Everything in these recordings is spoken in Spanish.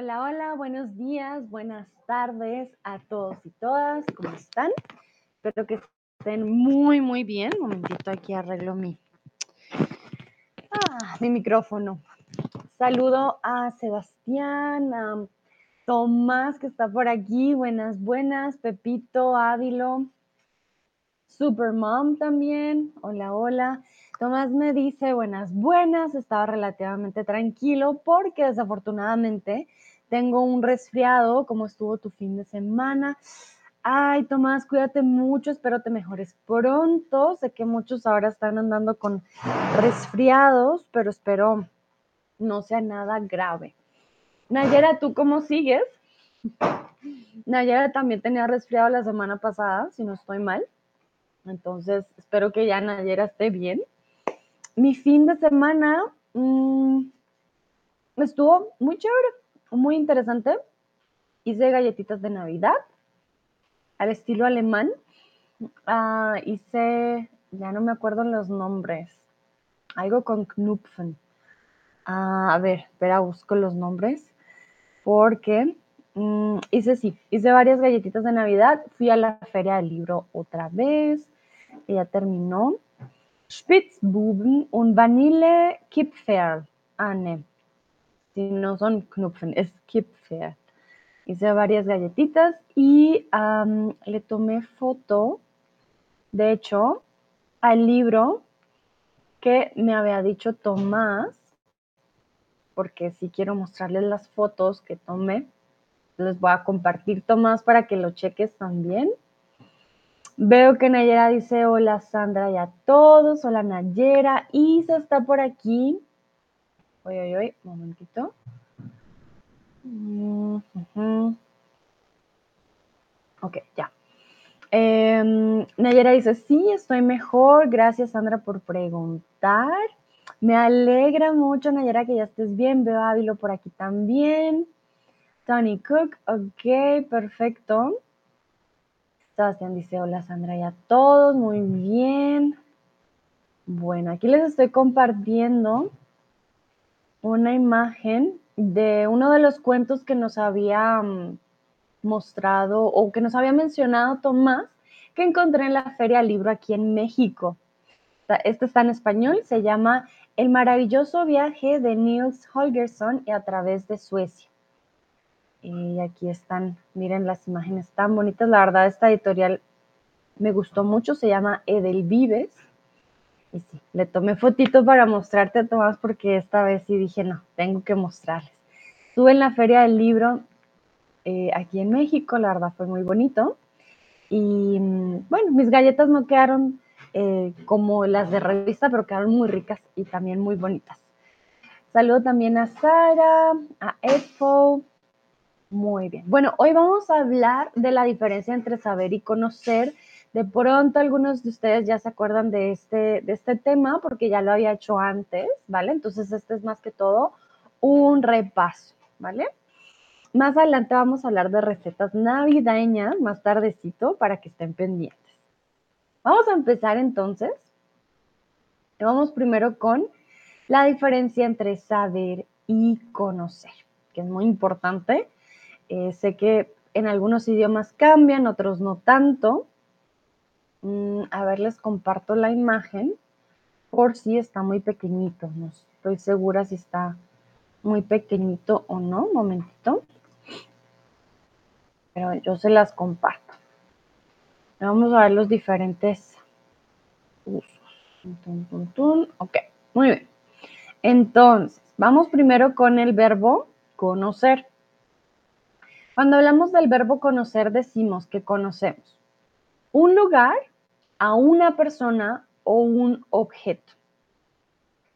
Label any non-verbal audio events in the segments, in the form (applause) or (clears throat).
Hola, hola, buenos días, buenas tardes a todos y todas. ¿Cómo están? Espero que estén muy, muy bien. Un momentito, aquí arreglo mi, ah, mi micrófono. Saludo a Sebastián, a Tomás que está por aquí. Buenas, buenas. Pepito, Ávilo. Supermom también. Hola, hola. Tomás me dice, buenas, buenas. Estaba relativamente tranquilo porque desafortunadamente tengo un resfriado, ¿cómo estuvo tu fin de semana? Ay, Tomás, cuídate mucho, espero te mejores pronto. Sé que muchos ahora están andando con resfriados, pero espero no sea nada grave. Nayera, ¿tú cómo sigues? Nayera también tenía resfriado la semana pasada, si no estoy mal. Entonces, espero que ya Nayera esté bien. Mi fin de semana mmm, estuvo muy chévere muy interesante. Hice galletitas de Navidad al estilo alemán. Uh, hice, ya no me acuerdo los nombres, algo con Knupfen. Uh, a ver, espera, busco los nombres. Porque um, hice, sí, hice varias galletitas de Navidad. Fui a la feria del libro otra vez. Y ya terminó. Spitzbuben und Vanille Kipferl. Ah, si no son Knupfen, es Kipfer. Hice varias galletitas y le tomé foto, de hecho, al libro que me había dicho Tomás, porque si quiero mostrarles las fotos que tomé, les voy a compartir Tomás para que lo cheques también. Veo que Nayera dice hola Sandra y a todos, hola Nayera, Isa está por aquí, Oye, oye, oye, momentito. Ok, ya. Eh, Nayera dice, sí, estoy mejor. Gracias, Sandra, por preguntar. Me alegra mucho, Nayera, que ya estés bien. Veo a Ávilo por aquí también. Tony Cook, ok, perfecto. Sebastián dice, hola, Sandra, y a todos. Muy bien. Bueno, aquí les estoy compartiendo una imagen de uno de los cuentos que nos había mm, mostrado o que nos había mencionado Tomás, que encontré en la Feria Libro aquí en México. Este está en español, se llama El maravilloso viaje de Niels Holgersson a través de Suecia. Y aquí están, miren las imágenes tan bonitas. La verdad, esta editorial me gustó mucho, se llama Edelvives y sí, le tomé fotito para mostrarte a Tomás porque esta vez sí dije, no, tengo que mostrarles. Estuve en la feria del libro eh, aquí en México, la verdad fue muy bonito. Y mm, bueno, mis galletas no quedaron eh, como las de revista, pero quedaron muy ricas y también muy bonitas. Saludo también a Sara, a Edfo. Muy bien. Bueno, hoy vamos a hablar de la diferencia entre saber y conocer de pronto algunos de ustedes ya se acuerdan de este, de este tema porque ya lo había hecho antes, ¿vale? Entonces este es más que todo un repaso, ¿vale? Más adelante vamos a hablar de recetas navideñas, más tardecito, para que estén pendientes. Vamos a empezar entonces. Vamos primero con la diferencia entre saber y conocer, que es muy importante. Eh, sé que en algunos idiomas cambian, otros no tanto. Mm, a ver, les comparto la imagen por si está muy pequeñito. No estoy segura si está muy pequeñito o no. Un momentito. Pero yo se las comparto. Vamos a ver los diferentes usos. Ok, muy bien. Entonces, vamos primero con el verbo conocer. Cuando hablamos del verbo conocer, decimos que conocemos un lugar a una persona o un objeto.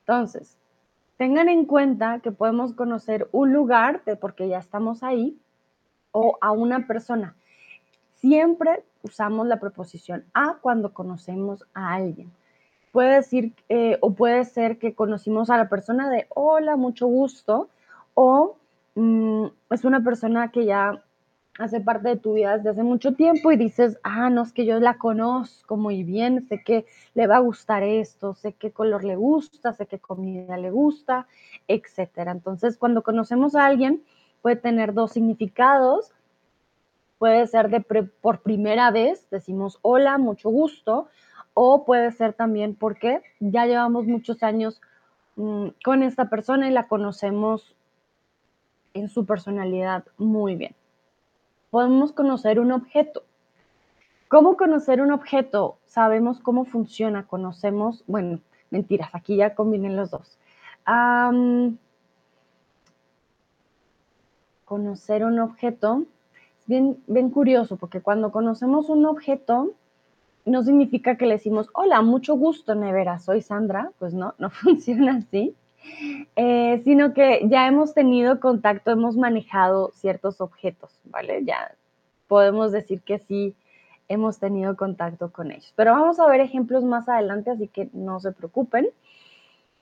Entonces, tengan en cuenta que podemos conocer un lugar de porque ya estamos ahí o a una persona. Siempre usamos la preposición a cuando conocemos a alguien. Puede decir eh, o puede ser que conocimos a la persona de hola, mucho gusto, o mm, es una persona que ya hace parte de tu vida desde hace mucho tiempo y dices, ah, no, es que yo la conozco muy bien, sé que le va a gustar esto, sé qué color le gusta, sé qué comida le gusta, etcétera. Entonces, cuando conocemos a alguien, puede tener dos significados. Puede ser de por primera vez, decimos hola, mucho gusto, o puede ser también porque ya llevamos muchos años mm, con esta persona y la conocemos en su personalidad muy bien. Podemos conocer un objeto. ¿Cómo conocer un objeto? Sabemos cómo funciona, conocemos, bueno, mentiras, aquí ya combinen los dos. conocer un objeto es bien, bien curioso porque cuando conocemos un objeto no significa que le decimos, hola, mucho gusto, Nevera, soy Sandra. Pues no, no (laughs) funciona así. Eh, sino que ya hemos tenido contacto, hemos manejado ciertos objetos, ¿vale? Ya podemos decir que sí hemos tenido contacto con ellos. Pero vamos a ver ejemplos más adelante, así que no se preocupen.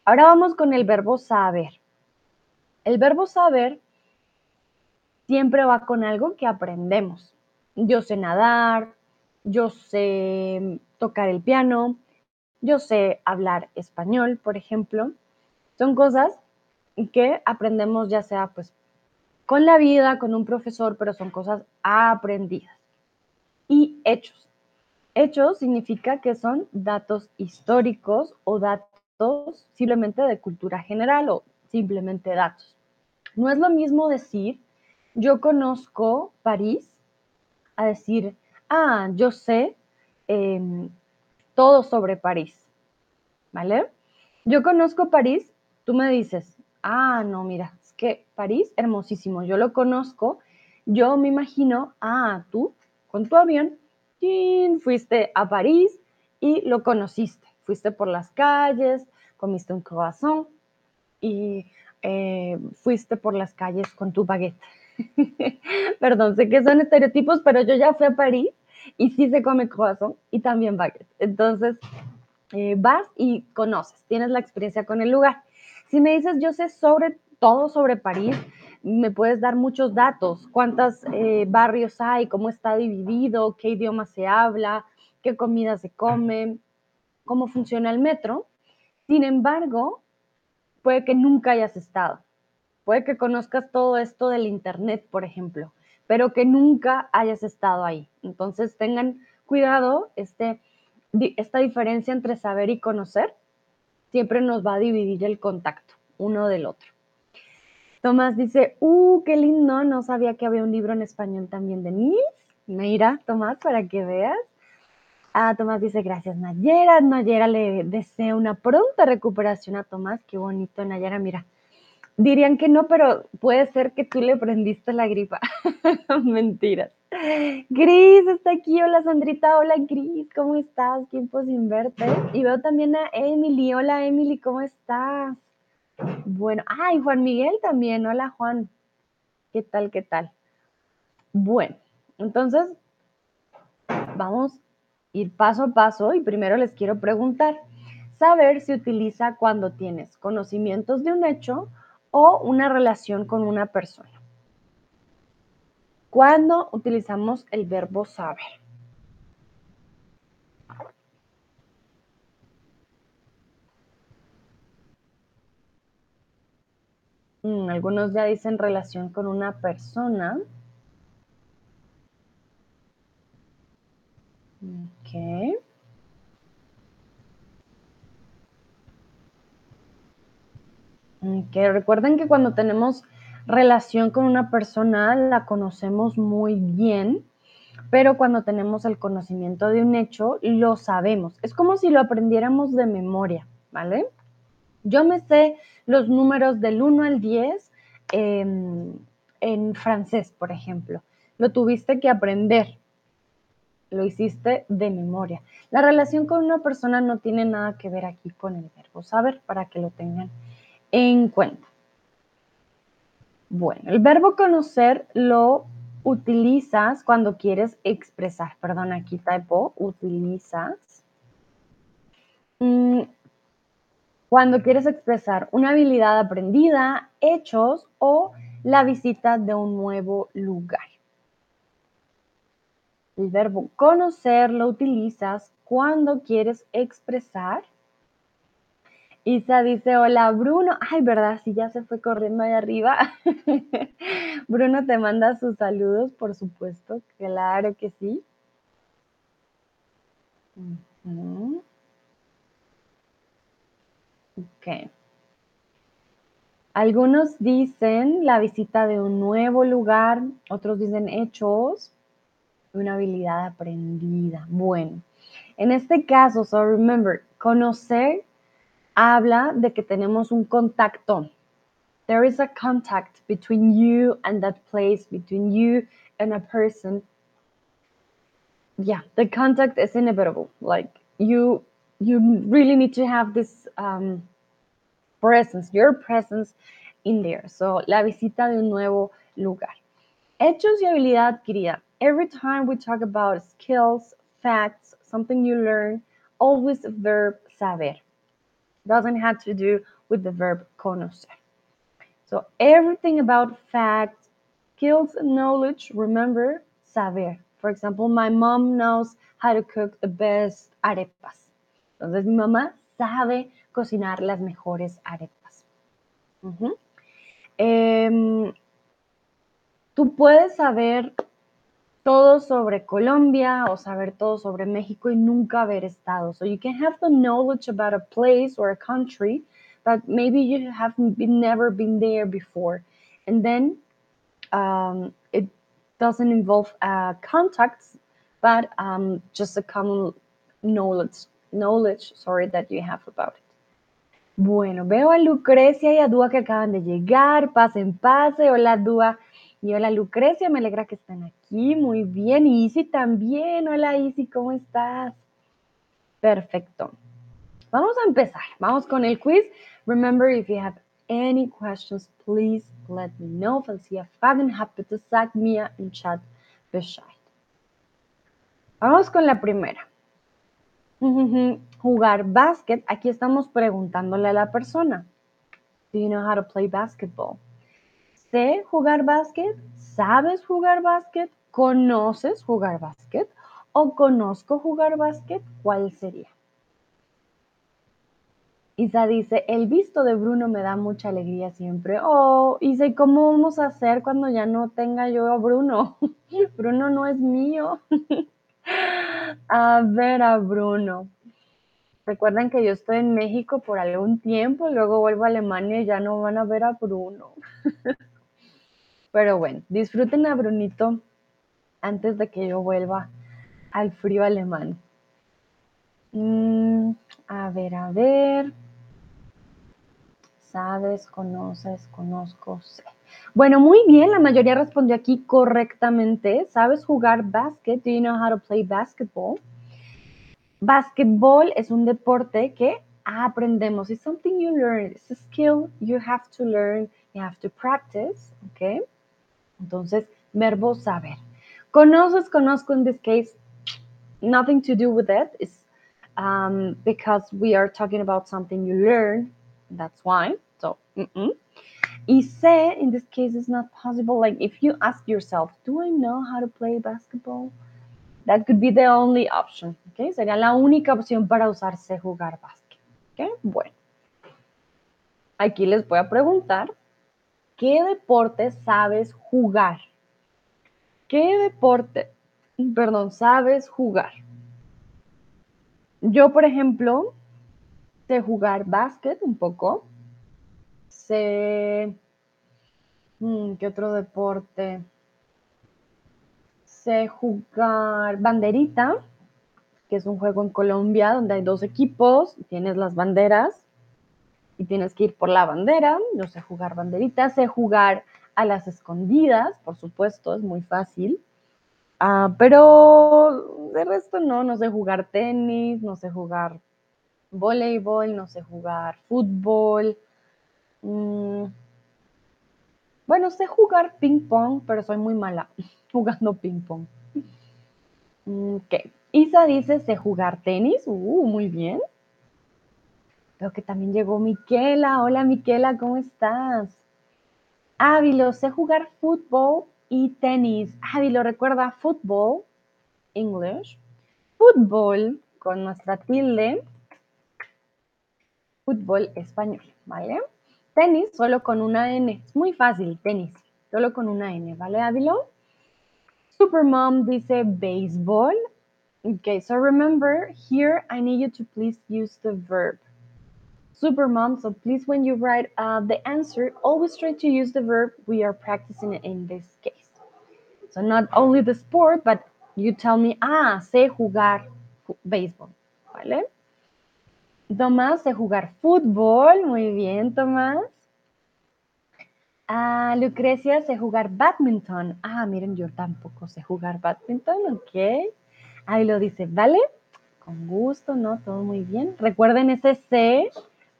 Ahora vamos con el verbo saber. El verbo saber siempre va con algo que aprendemos. Yo sé nadar, yo sé tocar el piano, yo sé hablar español, por ejemplo. Son cosas que aprendemos ya sea pues con la vida, con un profesor, pero son cosas aprendidas. Y hechos. Hechos significa que son datos históricos o datos simplemente de cultura general o simplemente datos. No es lo mismo decir yo conozco París a decir, ah, yo sé em, todo sobre París, ¿vale? Yo conozco París, tú me dices, ah, no, mira, es que París, hermosísimo, yo lo conozco, yo me imagino, ah, tú con tu avión, fuiste a París y lo conociste, fuiste por las calles, comiste un croissant y eh, fuiste por las calles con tu baguette. (laughs) Perdón, sé que son estereotipos, pero yo ya fui a París y sí se come croissant y también baguette. Entonces, eh, vas y conoces, tienes la experiencia con el lugar. Si me dices, yo sé sobre todo sobre París, me puedes dar muchos datos, cuántos eh, barrios hay, cómo está dividido, qué idioma se habla, qué comida se come, cómo funciona el metro. Sin embargo, puede que nunca hayas estado. Puede que conozcas todo esto del Internet, por ejemplo, pero que nunca hayas estado ahí. Entonces tengan cuidado, este, esta diferencia entre saber y conocer siempre nos va a dividir el contacto uno del otro. Tomás dice, ¡uh, qué lindo! No sabía que había un libro en español también de Nils. Mira, Tomás, para que veas. Ah, Tomás dice, gracias, Nayera. Nayera le desea una pronta recuperación a Tomás. Qué bonito, Nayera. Mira, Dirían que no, pero puede ser que tú le prendiste la gripa. (laughs) Mentiras. Gris está aquí. Hola Sandrita. Hola Gris. ¿Cómo estás? Tiempo sin verte. Y veo también a Emily. Hola Emily. ¿Cómo estás? Bueno. Ay, Juan Miguel también. Hola Juan. ¿Qué tal? ¿Qué tal? Bueno, entonces vamos a ir paso a paso y primero les quiero preguntar. Saber si utiliza cuando tienes conocimientos de un hecho o una relación con una persona. ¿Cuándo utilizamos el verbo saber? Mm, algunos ya dicen relación con una persona. Ok. Que recuerden que cuando tenemos relación con una persona la conocemos muy bien, pero cuando tenemos el conocimiento de un hecho lo sabemos. Es como si lo aprendiéramos de memoria, ¿vale? Yo me sé los números del 1 al 10 en francés, por ejemplo. Lo tuviste que aprender, lo hiciste de memoria. La relación con una persona no tiene nada que ver aquí con el verbo saber, para que lo tengan en cuenta. Bueno, el verbo conocer lo utilizas cuando quieres expresar, perdón, aquí typo, utilizas mm, cuando quieres expresar una habilidad aprendida, hechos o la visita de un nuevo lugar. El verbo conocer lo utilizas cuando quieres expresar Isa dice, hola Bruno. Ay, ¿verdad? Sí, ya se fue corriendo ahí arriba. (laughs) Bruno te manda sus saludos, por supuesto. Claro que sí. Ok. Algunos dicen la visita de un nuevo lugar, otros dicen hechos, una habilidad aprendida. Bueno, en este caso, so remember, conocer habla de que tenemos un contacto. There is a contact between you and that place, between you and a person. Yeah, the contact is inevitable. Like you, you really need to have this um, presence, your presence in there. So, la visita de un nuevo lugar. Hechos y habilidad adquirida. Every time we talk about skills, facts, something you learn, always verb saber. Doesn't have to do with the verb conocer. So everything about facts, skills, knowledge, remember saber. For example, my mom knows how to cook the best arepas. Entonces mi mamá sabe cocinar las mejores arepas. Uh -huh. eh, tú puedes saber todo sobre Colombia o saber todo sobre México y nunca haber estado. So you can have the knowledge about a place or a country, but maybe you have never been there before. And then um, it doesn't involve uh, contacts, but um, just a common knowledge, knowledge, sorry, that you have about it. Bueno, veo a Lucrecia y a Dúa que acaban de llegar. Pasen, pase. Hola, Dúa. Y hola Lucrecia, me alegra que estén aquí. Muy bien. Y Isi también. Hola Isi, ¿cómo estás? Perfecto. Vamos a empezar. Vamos con el quiz. Remember, if you have any questions, please let me know. Falls Fragen habt, bitte sagt mir im Chat Bescheid. Vamos con la primera. (laughs) Jugar básquet. Aquí estamos preguntándole a la persona. Do you know how to play basketball? Sé jugar básquet, sabes jugar básquet, conoces jugar básquet o conozco jugar básquet, ¿cuál sería? Isa dice, el visto de Bruno me da mucha alegría siempre. Oh, Isa, ¿y cómo vamos a hacer cuando ya no tenga yo a Bruno? (laughs) Bruno no es mío. (laughs) a ver a Bruno. Recuerden que yo estoy en México por algún tiempo, luego vuelvo a Alemania y ya no van a ver a Bruno. (laughs) Pero bueno, disfruten a Brunito antes de que yo vuelva al frío alemán. Mm, a ver, a ver. Sabes, conoces, conozco, sé. Bueno, muy bien, la mayoría respondió aquí correctamente. ¿Sabes jugar básquet? Do you know how to play basketball? Basketball es un deporte que aprendemos. It's something you learn. It's a skill you have to learn. You have to practice. Okay. Entonces, verbo saber. Conoces, conozco in this case, nothing to do with it. It's um, because we are talking about something you learn. That's why. So, mm. Y sé, in this case, is not possible. Like if you ask yourself, do I know how to play basketball? That could be the only option. Okay? Sería la única opción para usarse jugar básquet. Okay? Bueno. Aquí les voy a preguntar ¿Qué deporte sabes jugar? ¿Qué deporte, perdón, sabes jugar? Yo, por ejemplo, sé jugar básquet un poco. Sé... Hmm, ¿Qué otro deporte? Sé jugar banderita, que es un juego en Colombia donde hay dos equipos, tienes las banderas y tienes que ir por la bandera. No sé jugar banderitas, sé jugar a las escondidas, por supuesto, es muy fácil. Uh, pero de resto no, no sé jugar tenis, no sé jugar voleibol, no sé jugar fútbol. Mm. Bueno, sé jugar ping pong, pero soy muy mala (laughs) jugando ping pong. Ok. Isa dice, sé jugar tenis. Uh, muy bien. Veo que también llegó Miquela. Hola Miquela, ¿cómo estás? Ávilo, sé jugar fútbol y tenis. Ávilo, recuerda fútbol, English. Fútbol con nuestra tilde. fútbol español, ¿vale? Tenis solo con una N. Es muy fácil, tenis, solo con una N, ¿vale, Ávilo? Supermom dice baseball. Okay, so remember here I need you to please use the verb. Supermom, so please when you write uh, the answer, always try to use the verb we are practicing in this case. So not only the sport, but you tell me, ah, sé jugar béisbol, ¿vale? Tomás, sé jugar fútbol, muy bien, Tomás. Ah, Lucrecia, sé jugar badminton. Ah, miren, yo tampoco sé jugar badminton, ok. Ahí lo dice, ¿vale? Con gusto, ¿no? Todo muy bien. Recuerden ese C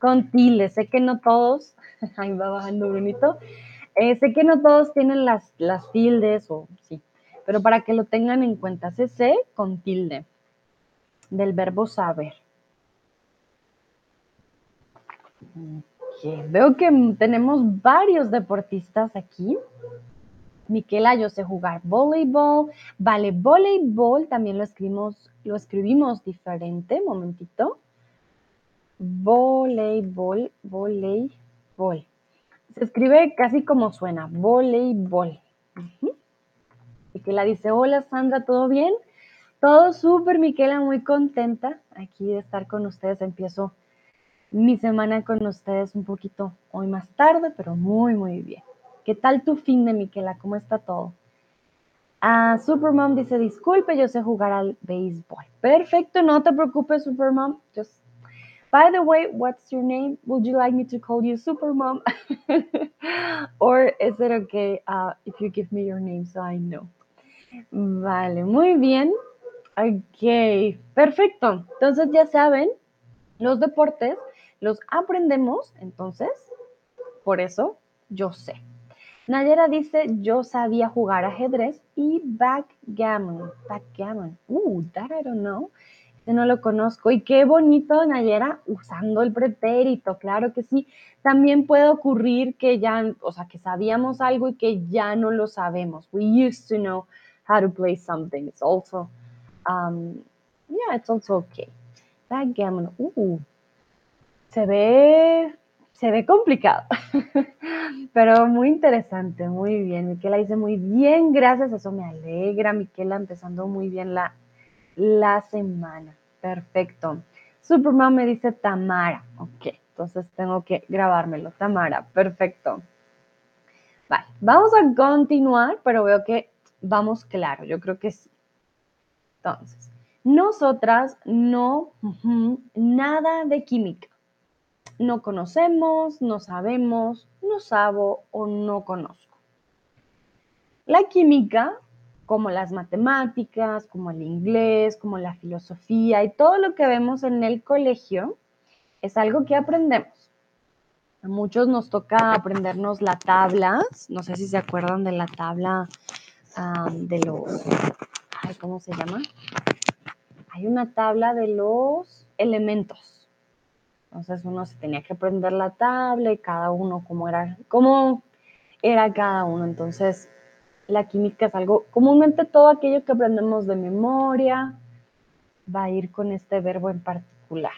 con tilde. Sé que no todos, (laughs) ahí va bajando Brunito. Eh, sé que no todos tienen las, las tildes o sí, pero para que lo tengan en cuenta, ese C con tilde del verbo saber. Veo que tenemos varios deportistas aquí. Miquela, yo sé jugar voleibol. Vale, voleibol también lo escribimos, lo escribimos diferente. Momentito. Voleibol, voleibol. Se escribe casi como suena, voleibol. Miquela dice, hola Sandra, ¿todo bien? Todo súper, Miquela, muy contenta aquí de estar con ustedes. Empiezo mi semana con ustedes un poquito hoy más tarde, pero muy, muy bien. ¿Qué tal tu fin de Miquela? ¿Cómo está todo? Ah, Supermom dice, disculpe, yo sé jugar al béisbol. Perfecto, no te preocupes, Supermom. Just, by the way, what's your name? Would you like me to call you Supermom? (laughs) Or is it okay uh, if you give me your name so I know? Vale, muy bien. Ok, perfecto. Entonces ya saben, los deportes los aprendemos, entonces, por eso yo sé. Nayera dice, yo sabía jugar ajedrez y backgammon. Backgammon. Uh, that I don't know. No lo conozco. Y qué bonito, Nayera, usando el pretérito. Claro que sí. También puede ocurrir que ya, o sea, que sabíamos algo y que ya no lo sabemos. We used to know how to play something. It's also, um, yeah, it's also okay. Backgammon. Uh, se ve, se ve complicado, (laughs) pero muy interesante, muy bien. Miquela dice muy bien, gracias, eso me alegra. Miquela empezando muy bien la, la semana. Perfecto. Superman me dice Tamara. Ok, entonces tengo que grabármelo. Tamara, perfecto. Vale, vamos a continuar, pero veo que vamos claro, yo creo que sí. Entonces, nosotras no, nada de química no conocemos, no sabemos, no sabo o no conozco. La química, como las matemáticas, como el inglés, como la filosofía y todo lo que vemos en el colegio, es algo que aprendemos. A muchos nos toca aprendernos la tabla, no sé si se acuerdan de la tabla de los, ¿cómo se llama? Hay una tabla de los elementos entonces uno se tenía que aprender la tabla y cada uno cómo era, cómo era cada uno. Entonces la química es algo, comúnmente todo aquello que aprendemos de memoria va a ir con este verbo en particular.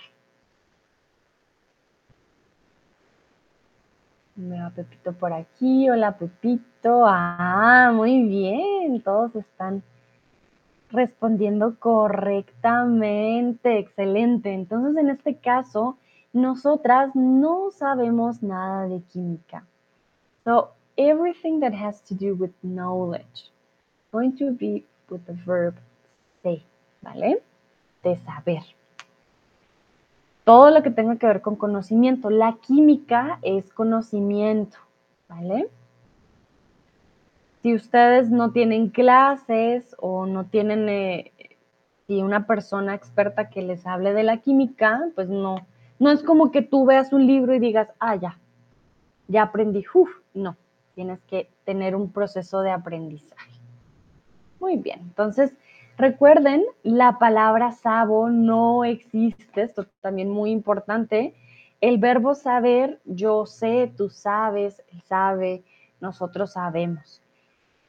Me va Pepito por aquí. Hola Pepito. Ah, muy bien. Todos están respondiendo correctamente. Excelente. Entonces, en este caso, nosotras no sabemos nada de química. So everything that has to do with knowledge going to be with the verb say, ¿vale? De saber. Todo lo que tenga que ver con conocimiento. La química es conocimiento, ¿vale? Si ustedes no tienen clases o no tienen eh, una persona experta que les hable de la química, pues no, no es como que tú veas un libro y digas, ah, ya, ya aprendí, uff, no, tienes que tener un proceso de aprendizaje. Muy bien, entonces recuerden, la palabra sabo no existe, esto también muy importante. El verbo saber, yo sé, tú sabes, él sabe, nosotros sabemos.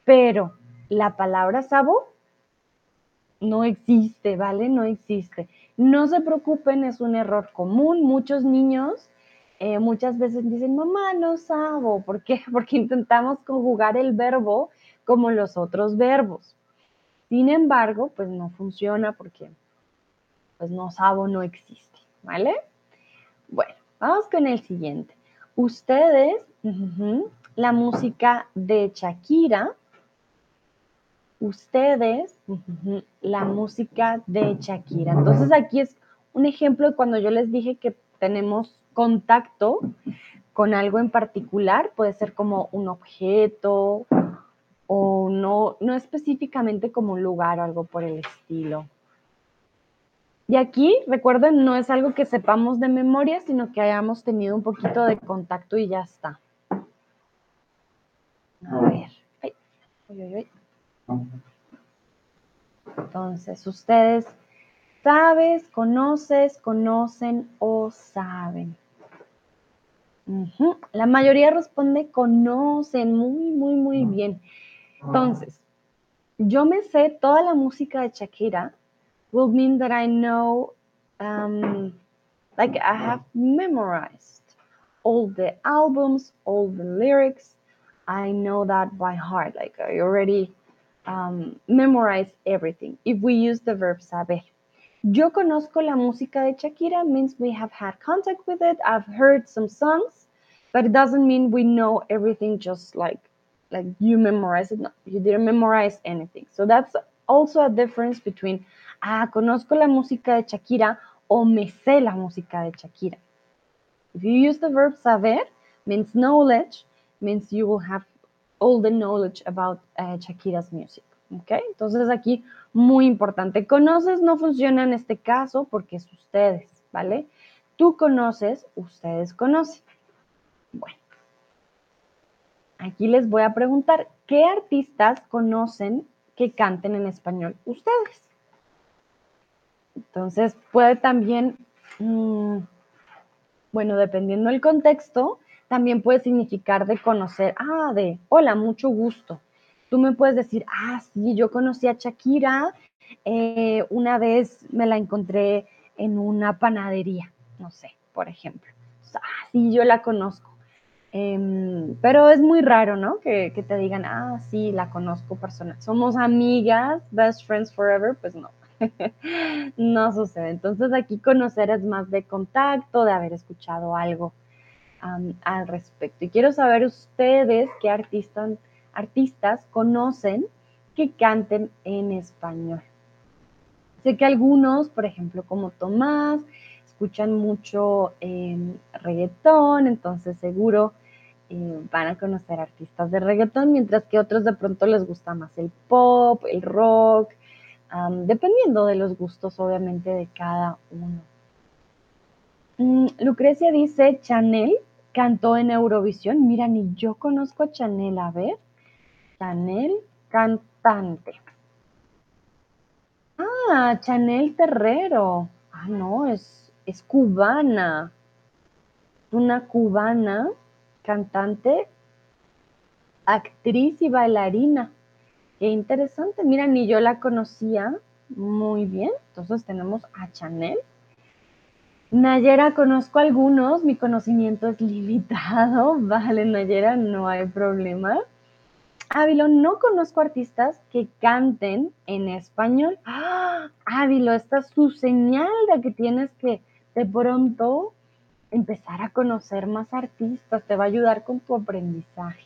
Pero la palabra sabo no existe, ¿vale? No existe. No se preocupen, es un error común. Muchos niños eh, muchas veces dicen, mamá, no sabo. ¿Por qué? (laughs) Porque intentamos conjugar el verbo como los otros verbos. Sin embargo, pues no funciona porque pues no sabo no existe, ¿vale? Bueno, vamos con el siguiente. Ustedes, la música de Shakira, ustedes, la música de Shakira. Entonces aquí es un ejemplo de cuando yo les dije que tenemos contacto con algo en particular, puede ser como un objeto o no, no específicamente como un lugar o algo por el estilo. Y aquí, recuerden, no es algo que sepamos de memoria, sino que hayamos tenido un poquito de contacto y ya está. A ver. Entonces, ustedes sabes, conoces, conocen o saben. La mayoría responde conocen muy, muy, muy bien. Entonces, yo me sé toda la música de Shakira will mean that I know, um, like I have memorized all the albums, all the lyrics. I know that by heart. Like I already um, memorized everything. If we use the verb saber. Yo conozco la música de Shakira means we have had contact with it. I've heard some songs, but it doesn't mean we know everything just like like you memorize it. No, you didn't memorize anything. So that's also a difference between ah, conozco la música de Shakira o me sé la música de Shakira. If you use the verb saber, means knowledge, means you will have all the knowledge about uh, Shakira's music. ¿Ok? Entonces aquí muy importante. Conoces no funciona en este caso porque es ustedes, ¿vale? Tú conoces, ustedes conocen. Bueno, aquí les voy a preguntar, ¿qué artistas conocen que canten en español ustedes? Entonces puede también, mm, bueno, dependiendo del contexto, también puede significar de conocer, ah, de, hola, mucho gusto tú me puedes decir, ah, sí, yo conocí a Shakira, eh, una vez me la encontré en una panadería, no sé, por ejemplo. ah, sí, yo la conozco. Em, pero es muy raro, ¿no? Que, que, te digan, ah, sí, la conozco personal. Somos amigas, best friends forever, pues no. (laughs) no sucede. Entonces aquí conocer es más de contacto, de haber escuchado algo al respecto. Y quiero saber ustedes qué artistas artistas conocen que canten en español. Sé que algunos, por ejemplo, como Tomás, escuchan mucho em, reggaetón, entonces seguro eh, van a conocer artistas de reggaetón, mientras que otros de pronto les gusta más el pop, el rock, dependiendo de los gustos obviamente de cada uno. Mm, Lucrecia dice, Chanel cantó en Eurovisión. Mira, ni yo conozco a Chanel, a ver. Chanel cantante. Ah, Chanel Terrero. Ah, no, es, es cubana. Una cubana cantante, actriz y bailarina. Qué interesante. Mira, ni yo la conocía muy bien. Entonces tenemos a Chanel. Nayera, conozco algunos, mi conocimiento es limitado. (laughs) Vale, Nayera, no hay problema. Ávilo, no conozco artistas que canten en español. ¡Ah! Ávilo, esta es tu señal de que tienes que de pronto empezar a conocer más artistas, te va a ayudar con tu aprendizaje.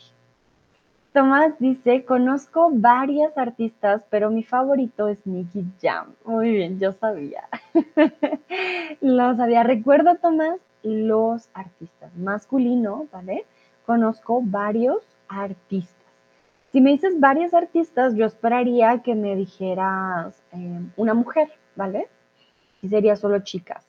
Tomás dice, conozco varias artistas, pero mi favorito es Nicky Jam. Muy bien, yo sabía. (laughs) Lo sabía. Recuerdo, Tomás, los artistas masculino, ¿vale? Conozco varios artistas. Si me dices varias artistas, yo esperaría que me dijeras em, una mujer, ¿vale? Y sería solo chicas.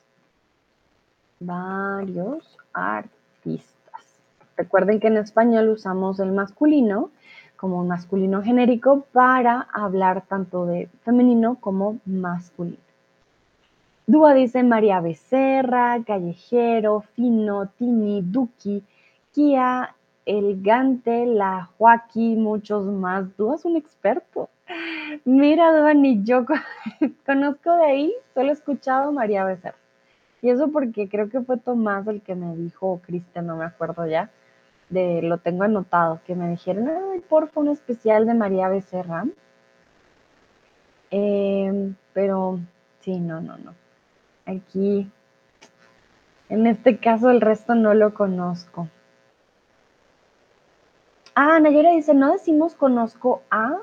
Varios artistas. Recuerden que en español usamos el masculino como masculino genérico para hablar tanto de femenino como masculino. Dúa dice María Becerra, Callejero, Fino, Tini, Duki, Kia, el Gante, la Joaquín, muchos más. Tú eres un experto. Mira, Dani, yo (laughs) conozco de ahí, solo he escuchado María Becerra. Y eso porque creo que fue Tomás el que me dijo, o Cristian, no me acuerdo ya, de lo tengo anotado, que me dijeron, ay, porfa, un especial de María Becerra. Em, pero sí, no, no, no. Aquí, en este caso, el resto no lo conozco. Ah, Nayera dice, no decimos conozco a.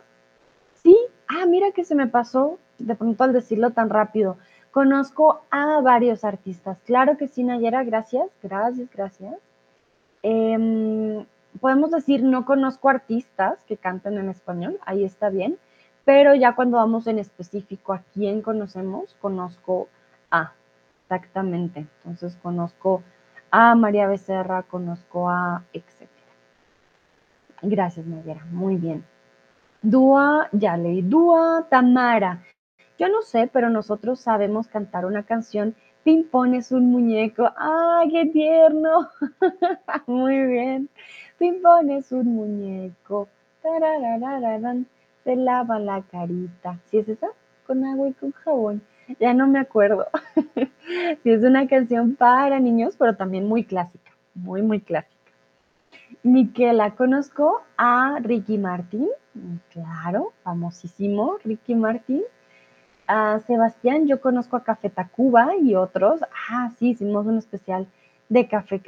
Sí, ah, mira que se me pasó de pronto al decirlo tan rápido. Conozco a varios artistas. Claro que sí, Nayera, gracias, gracias, gracias. Em, podemos decir no conozco artistas que canten en español, ahí está bien, pero ya cuando vamos en específico a quién conocemos, conozco a, exactamente. Entonces conozco a María Becerra, conozco a, etc. Gracias, Nayera, muy bien. Dúa, ya leí, Dúa Tamara. Yo no sé, pero nosotros sabemos cantar una canción. Pimpón es un muñeco. ¡Ay, qué tierno! (laughs) Muy bien. Pimpón es un muñeco. Se lava la carita. ¿Sí es esa? Con agua y con jabón. Ya no me acuerdo. (laughs) sí, es una canción para niños, pero también muy clásica. Muy, muy clásica. Miquela, conozco a Ricky Martín. Claro, famosísimo Ricky Martín a Sebastián, yo conozco a Café Tacuba y otros. Ah, sí, hicimos un especial de Café,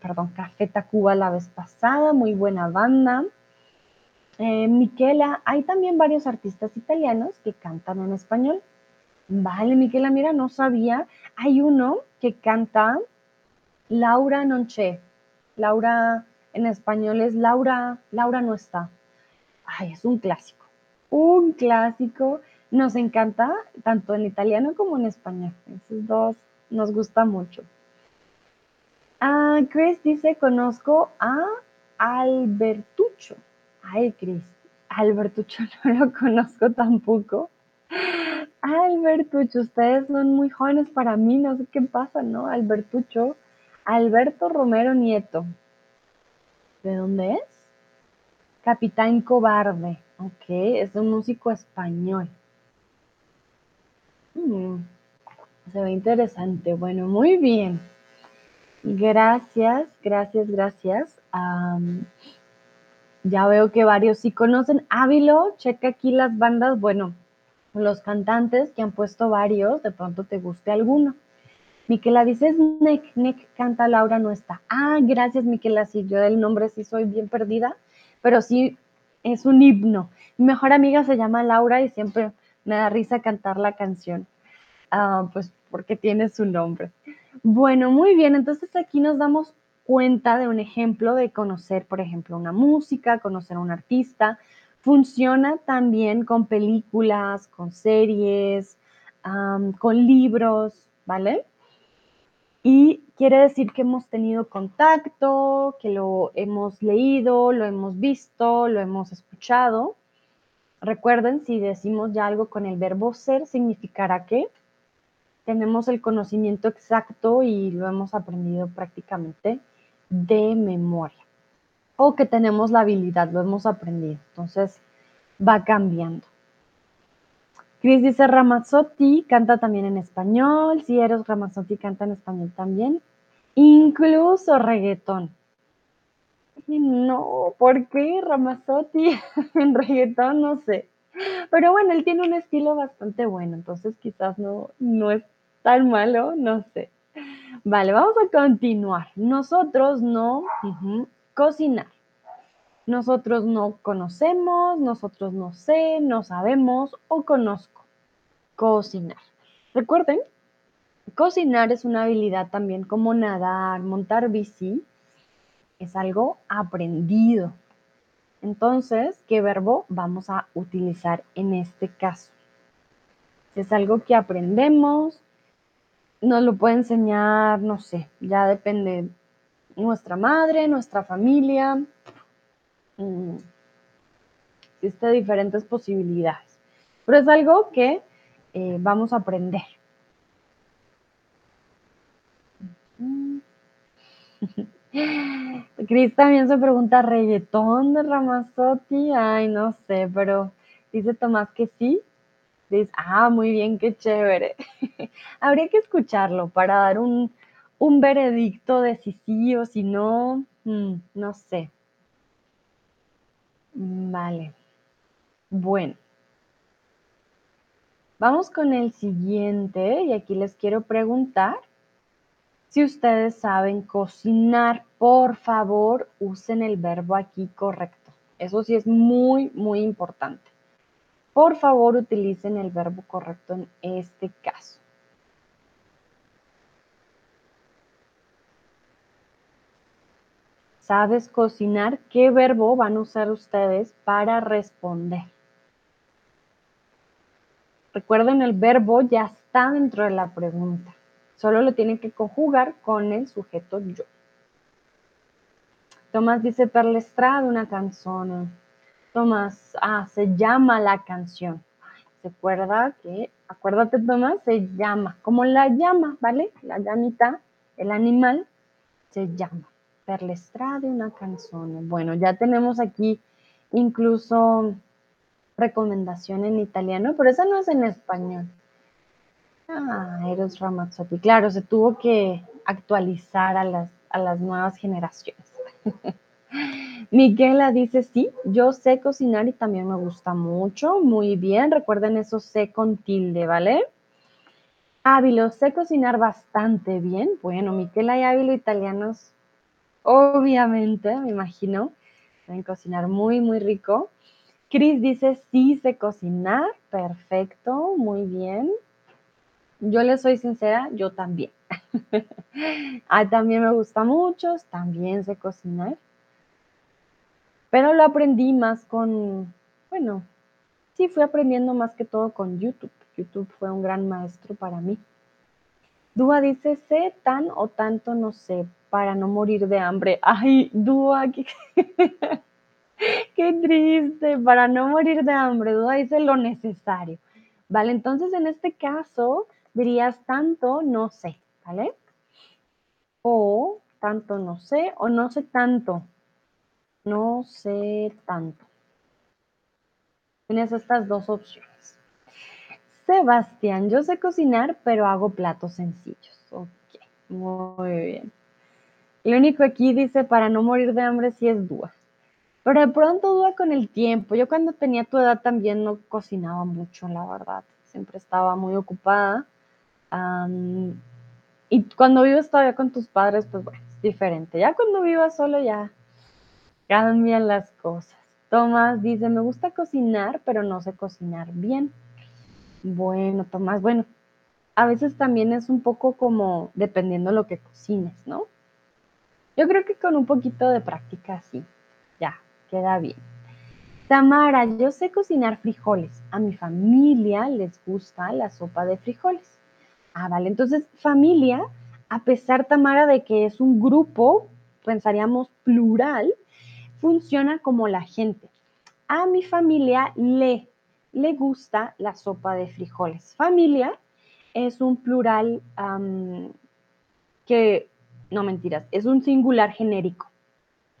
perdón, Tacuba la vez pasada, muy buena banda. Eh, Miquela, hay también varios artistas italianos que cantan en español. Vale, Miquela, mira, no sabía. Hay uno que canta Laura Nonché. Laura en español es Laura, Laura no está. Ay, es un clásico. Un clásico nos encanta, tanto en italiano como en español. Esos dos nos gusta mucho. Ah, Chris dice, conozco a Albertucho. Ay, Chris, Albertucho (laughs) no lo conozco tampoco. Albertucho, ustedes son muy jóvenes para mí, no sé qué pasa, ¿no? Albertucho, Alberto Romero Nieto. ¿De dónde es? Capitán Cobarde. Ok, es un músico español. Mm, se ve interesante. Bueno, muy bien. Gracias, gracias, gracias. ya veo que varios sí conocen. Ávilo, checa aquí las bandas. Bueno, los cantantes que han puesto varios, de pronto te guste alguno. Miquela dices Nick, Nick canta, Laura no está. Ah, gracias Miquela, sí, yo del nombre sí soy bien perdida, pero sí es un himno. Mi mejor amiga se llama Laura y siempre me da risa cantar la canción, ah, pues porque tiene su nombre. Bueno, muy bien, entonces aquí nos damos cuenta de un ejemplo de conocer, por ejemplo, una música, conocer a un artista. Funciona también con películas, con series, con libros, ¿vale? Y quiere decir que hemos tenido contacto, que lo hemos leído, lo hemos visto, lo hemos escuchado. Recuerden, si decimos ya algo con el verbo ser, significará que tenemos el conocimiento exacto y lo hemos aprendido prácticamente de memoria. O que tenemos la habilidad, lo hemos aprendido. Entonces, va cambiando. Chris dice Ramazzotti, canta también en español. Si eres Ramazzotti, canta en español también. Incluso reggaetón. No, ¿por qué Ramazotti (laughs) en reggaetón? No sé. Pero bueno, él tiene un estilo bastante bueno, entonces quizás no, no es tan malo, no sé. Vale, vamos a continuar. Nosotros no cocinar. Nosotros no conocemos, nosotros no sé, no sabemos o conozco. Cocinar. Recuerden, cocinar es una habilidad también como nadar, montar bici, es algo aprendido. Entonces, ¿qué verbo vamos a utilizar en este caso? es algo que aprendemos, nos lo puede enseñar, no sé, ya depende nuestra madre, nuestra familia. Mm, existen diferentes posibilidades, pero es algo que eh, vamos a aprender. (laughs) Cris también se pregunta, ¿reggaetón de Ramazotti? Ay, no sé, pero dice Tomás que sí. Dice, ah, muy bien, qué chévere. (laughs) Habría que escucharlo para dar un, un veredicto de si sí o si no. Mm, no sé. Mm, vale. Bueno. Vamos con el siguiente y aquí les quiero preguntar si ustedes saben cocinar. Por favor, usen el verbo aquí correcto. Eso sí es muy, muy importante. Por favor, utilicen el verbo correcto en este caso. ¿Sabes cocinar? ¿Qué verbo van a usar ustedes para responder? Recuerden, el verbo ya está dentro de la pregunta. Solo lo tienen que conjugar con el sujeto yo. Tomás dice per una canción. Tomás, ah, se llama la canción. Se acuerda que, acuérdate Tomás, se llama, como la llama, ¿vale? La llamita, el animal, se llama per una canción. Bueno, ya tenemos aquí incluso recomendación en italiano, pero esa no es en español. Ah, Eros Ramazzotti. Claro, se tuvo que actualizar a las, a las nuevas generaciones. (laughs) Miguela dice, sí, yo sé cocinar y también me gusta mucho. Muy bien, recuerden eso sé con tilde, ¿vale? Ávilo, sé cocinar bastante bien. Bueno, Miquela y Ávilo italianos Obviamente, me imagino. Saben cocinar muy, muy rico. Cris dice, sí sé cocinar. Perfecto, muy bien. Yo le soy sincera, yo también. (laughs) también me gusta mucho, también sé cocinar. Pero lo aprendí más con, bueno, sí, fui aprendiendo más que todo con YouTube. YouTube fue un gran maestro para mí. Dúa dice, sé tan o tanto no sé, para no morir de hambre. Ay, Dúa, (laughs) (laughs) qué, triste, para no morir de hambre. Dúa dice lo necesario. Vale, entonces en este caso dirías tanto no sé, ¿vale? O tanto no sé o no sé tanto. No sé tanto. Tienes estas dos opciones. Sebastián, yo sé cocinar, pero hago platos sencillos. Ok, muy bien. Lo único aquí dice, para no morir de hambre, sí es dúa. Pero de pronto dúa con el tiempo. Yo cuando tenía tu edad también no cocinaba mucho, la verdad. Siempre estaba muy ocupada. y cuando vives todavía con tus padres, pues bueno, es diferente. Ya cuando vivas solo ya cambian las cosas. Tomás dice, me gusta cocinar, pero no sé cocinar bien. Bueno, Tomás, bueno, a veces también es un poco como dependiendo lo que cocines, ¿no? Yo creo que con un poquito de práctica sí, ya, queda bien. Tamara, yo sé cocinar frijoles. A mi familia les gusta la sopa de frijoles. Ah, vale. Entonces, familia, a pesar, Tamara, de que es un grupo, pensaríamos plural, funciona como la gente. A mi familia le le gusta la sopa de frijoles. Familia es un plural que, no mentiras, es un singular genérico,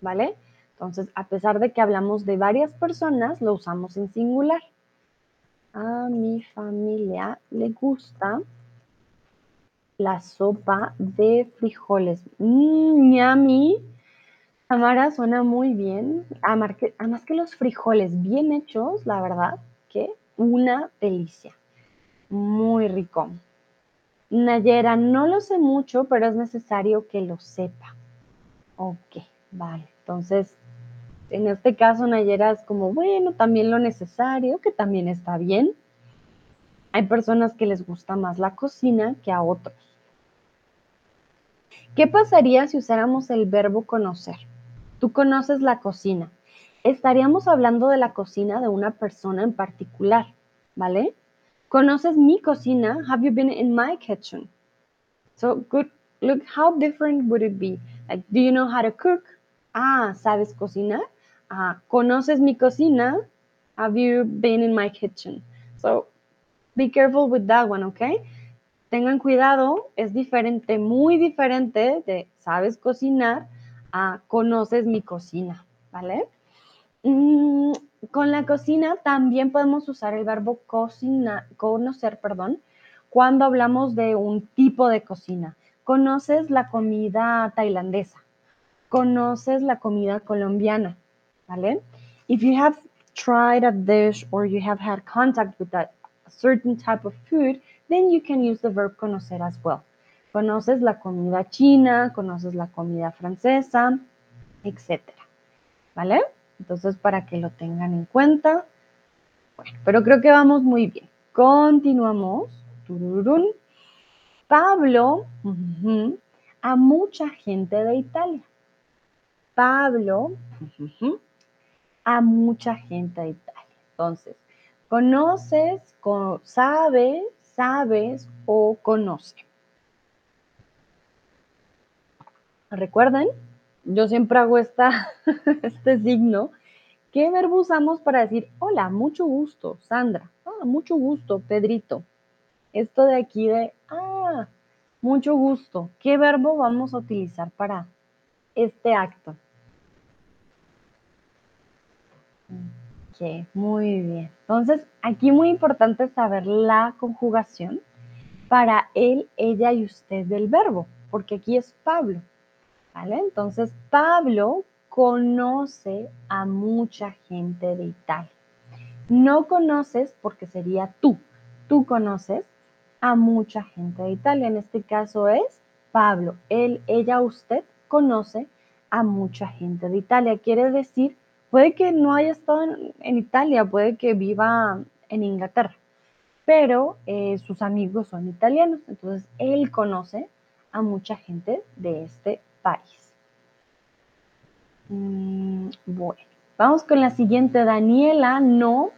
¿vale? Entonces, a pesar de que hablamos de varias personas, lo usamos en singular. A mi familia le gusta la sopa de frijoles. A mí, Tamara, suena muy bien. Además que los frijoles bien hechos, la verdad, una delicia. Muy rico. Nayera, no lo sé mucho, pero es necesario que lo sepa. Ok, vale. Entonces, en este caso, Nayera es como, bueno, también lo necesario, que también está bien. Hay personas que les gusta más la cocina que a otros. ¿Qué pasaría si usáramos el verbo conocer? Tú conoces la cocina estaríamos hablando de la cocina de una persona en particular, ¿vale? ¿Conoces mi cocina? Have you been in my kitchen? So, good, look, how different would it be? Like, do you know how to cook? Ah, ¿sabes cocinar? ¿Conoces mi cocina? Have you been in my kitchen? So, be careful with that one, okay? Tengan cuidado, es diferente, muy diferente de sabes cocinar a conoces mi cocina, ¿vale? Mm, con la cocina también podemos usar el verbo cocina, conocer, perdón, cuando hablamos de un tipo de cocina. Conoces la comida tailandesa, conoces la comida colombiana, ¿vale? If you have tried a dish or you have had contact with a certain type of food, then you can use the verb conocer as well. Conoces la comida china, conoces la comida francesa, etcétera. ¿Vale? Entonces, para que lo tengan en cuenta. Bueno, pero creo que vamos muy bien. Continuamos. Pablo, a mucha gente de Italia. Pablo, a mucha gente de Italia. Entonces, conoces, sabes, sabes o conoce. ¿Recuerden? Yo siempre hago (laughs) este signo. ¿Qué verbo usamos para decir hola, mucho gusto, Sandra? Ah, mucho gusto, Pedrito. Esto de aquí de, ah, mucho gusto. ¿Qué verbo vamos a utilizar para este acto? Ok, muy bien. Entonces, aquí muy importante saber la conjugación para él, ella y usted del verbo, porque aquí es Pablo. Entonces, Pablo conoce a mucha gente de Italia. No conoces porque sería tú. Tú conoces a mucha gente de Italia. En este caso es Pablo. Él, ella, usted conoce a mucha gente de Italia. Quiere decir, puede que no haya estado en, Italia, puede que viva en Inglaterra, pero eh, sus amigos son italianos. Entonces, él conoce a mucha gente de este país. Mm, bueno, vamos con la siguiente. Daniela, no.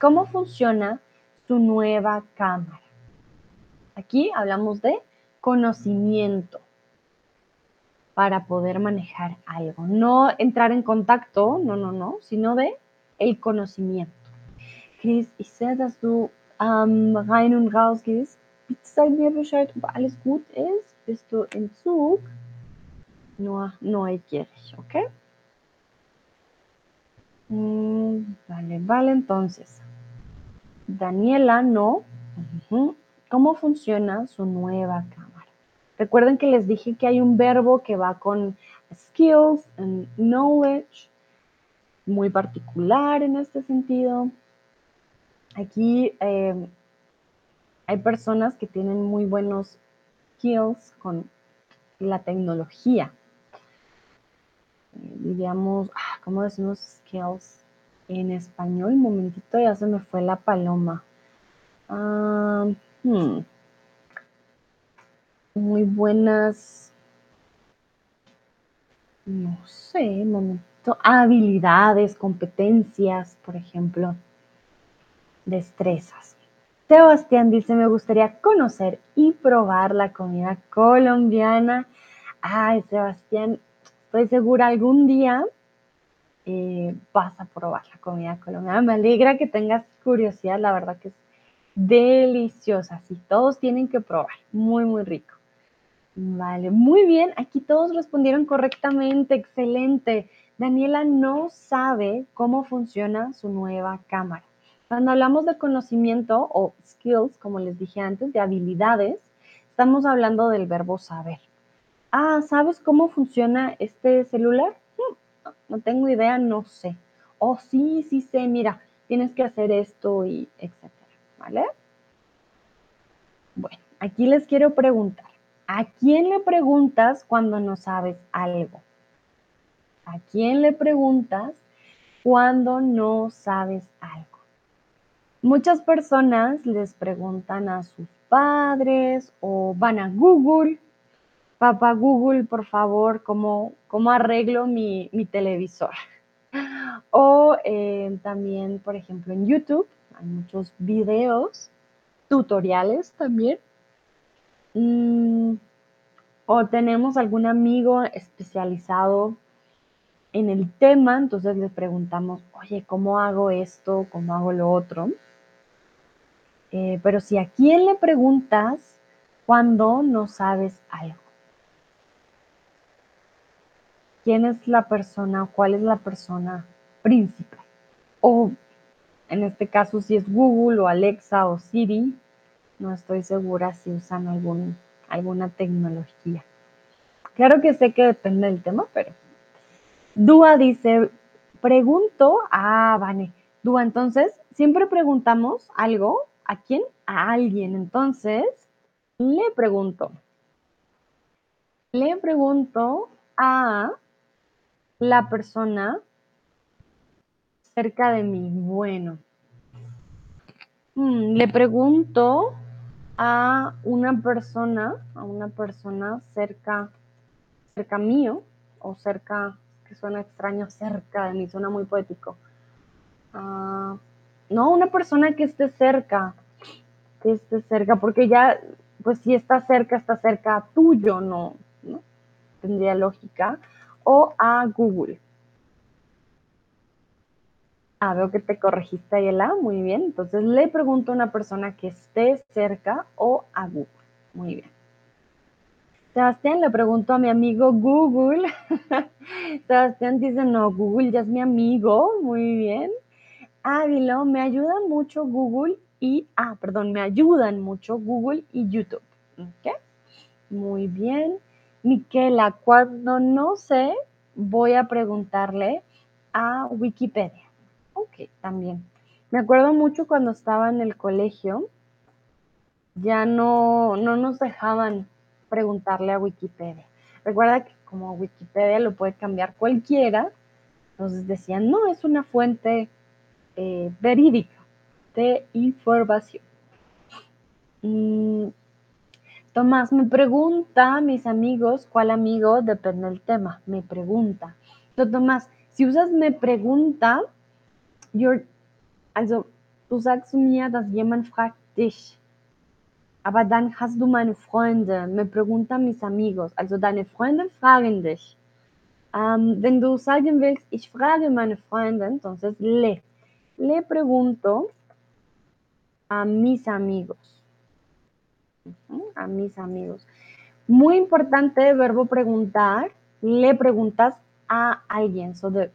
¿Cómo funciona su nueva cámara? Aquí hablamos de conocimiento para poder manejar algo. No entrar en contacto, no, no, no, sino de el conocimiento. Chris, ich sehe, dass du ähm, rein und raus gehst. Bitte sag mir Bescheid, ob alles gut ist. Bist du im Zug? no, neugierig, ¿ok? Mm, vale, vale, entonces. Daniela, no. ¿Cómo funciona su nueva cámara? Recuerden que les dije que hay un verbo que va con skills and knowledge, muy particular en este sentido. Aquí eh, hay personas que tienen muy buenos skills con la tecnología diríamos, ah, ¿cómo decimos skills en español? Un momentito, ya se me fue la paloma. Ah, hmm. Muy buenas, no sé, momento, habilidades, competencias, por ejemplo, destrezas. Sebastián dice, me gustaría conocer y probar la comida colombiana. Ay, Sebastián, Estoy segura algún día eh, vas a probar la comida colombiana. Me alegra que tengas curiosidad, la verdad que es deliciosa. Sí, todos tienen que probar. Muy, muy rico. Vale, muy bien. Aquí todos respondieron correctamente. Excelente. Daniela no sabe cómo funciona su nueva cámara. Cuando hablamos de conocimiento o skills, como les dije antes, de habilidades, estamos hablando del verbo saber ah, ¿sabes cómo funciona este celular? Hmm, no tengo idea, no sé. Oh, sí, sí sé, mira, tienes que hacer esto y etcétera, ¿vale? Bueno, aquí les quiero preguntar, ¿a quién le preguntas cuando no sabes algo? ¿A quién le preguntas cuando no sabes algo? Muchas personas les preguntan a sus padres o van a Google papá Google, por favor, cómo, cómo arreglo mi, televisor. (laughs) O eh, también, por ejemplo, en YouTube hay muchos videos, tutoriales también. Mm, o tenemos algún amigo especializado en el tema, entonces le preguntamos, oye, ¿cómo hago esto? ¿Cómo hago lo otro? Eh, pero si a quién le preguntas cuando no sabes algo. quién es la persona cuál es la persona principal. o en este caso si es Google o Alexa o Siri, no estoy segura si usan algún, alguna tecnología. Claro que sé que depende del tema, pero Dúa dice, pregunto, ah, vale, Dúa, entonces, siempre preguntamos algo, ¿a quién? A alguien, entonces, le pregunto, le pregunto a la persona cerca de mí. Bueno, mm, le pregunto a una persona, a una persona cerca, cerca mío o cerca, que suena extraño, cerca de mí, suena muy poético. Ah, no, una persona que esté cerca, que esté cerca, porque ya, pues si está cerca, está cerca tuyo, no, ¿no? Tendría lógica. O a Google. Ah, veo que te corregiste, Ayela. Muy bien. Entonces le pregunto a una persona que esté cerca o a Google. Muy bien. Sebastián le pregunto a mi amigo Google. (laughs) Sebastián dice, no, Google ya es mi amigo. Muy bien. Ávilo, me ayudan mucho Google y, ah, perdón, me ayudan mucho Google y YouTube. ¿Ok? Muy bien. Miquela, cuando no sé, voy a preguntarle a Wikipedia. Ok, también. Me acuerdo mucho cuando estaba en el colegio, ya no, no nos dejaban preguntarle a Wikipedia. Recuerda que como Wikipedia lo puede cambiar cualquiera, entonces decían, no, es una fuente eh, verídica de información. Mm, Tomás me pregunta, mis amigos, ¿cuál amigo? Depende del tema, me pregunta. Entonces, Tomás, si usas me pregunta, you're, also du sagst mir, dass jemand fragt dich. Aber dann hast du meine Freunde, me pregunta mis amigos. Also deine Freunde fragen dich. Ähm, wenn du sagen willst, ich frage meine Freunde, entonces le. Le pregunto a mis amigos. A mis amigos. Muy importante verbo preguntar. Le preguntas a alguien. So the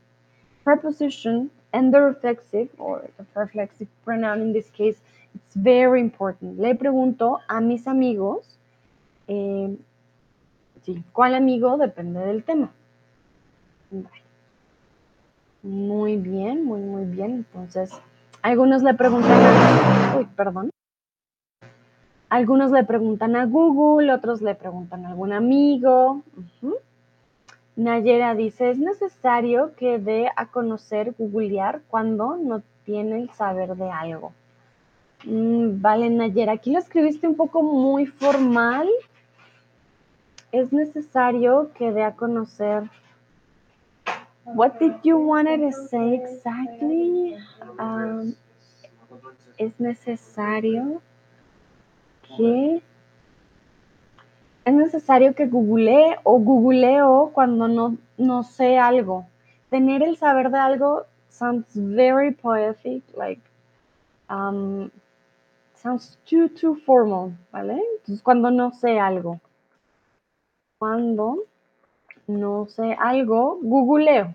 preposition and the reflexive or the reflexive pronoun in this case, it's very important. Le pregunto a mis amigos, eh, sí, ¿cuál amigo? Depende del tema. Muy bien, muy, muy bien. Entonces, algunos le preguntan a, uy, perdón. Algunos le preguntan a Google, otros le preguntan a algún amigo. Nayera dice, es necesario que dé a conocer googlear cuando no tiene el saber de algo. Mm, vale, Nayera, aquí lo escribiste un poco muy formal. Es necesario que dé a conocer. What did you want to say exactly? Um, es necesario que es necesario que googlee o googleo cuando no, no sé algo. Tener el saber de algo sounds very poetic, like, um, sounds too, too formal, ¿vale? Entonces, cuando no sé algo. Cuando no sé algo, googleo.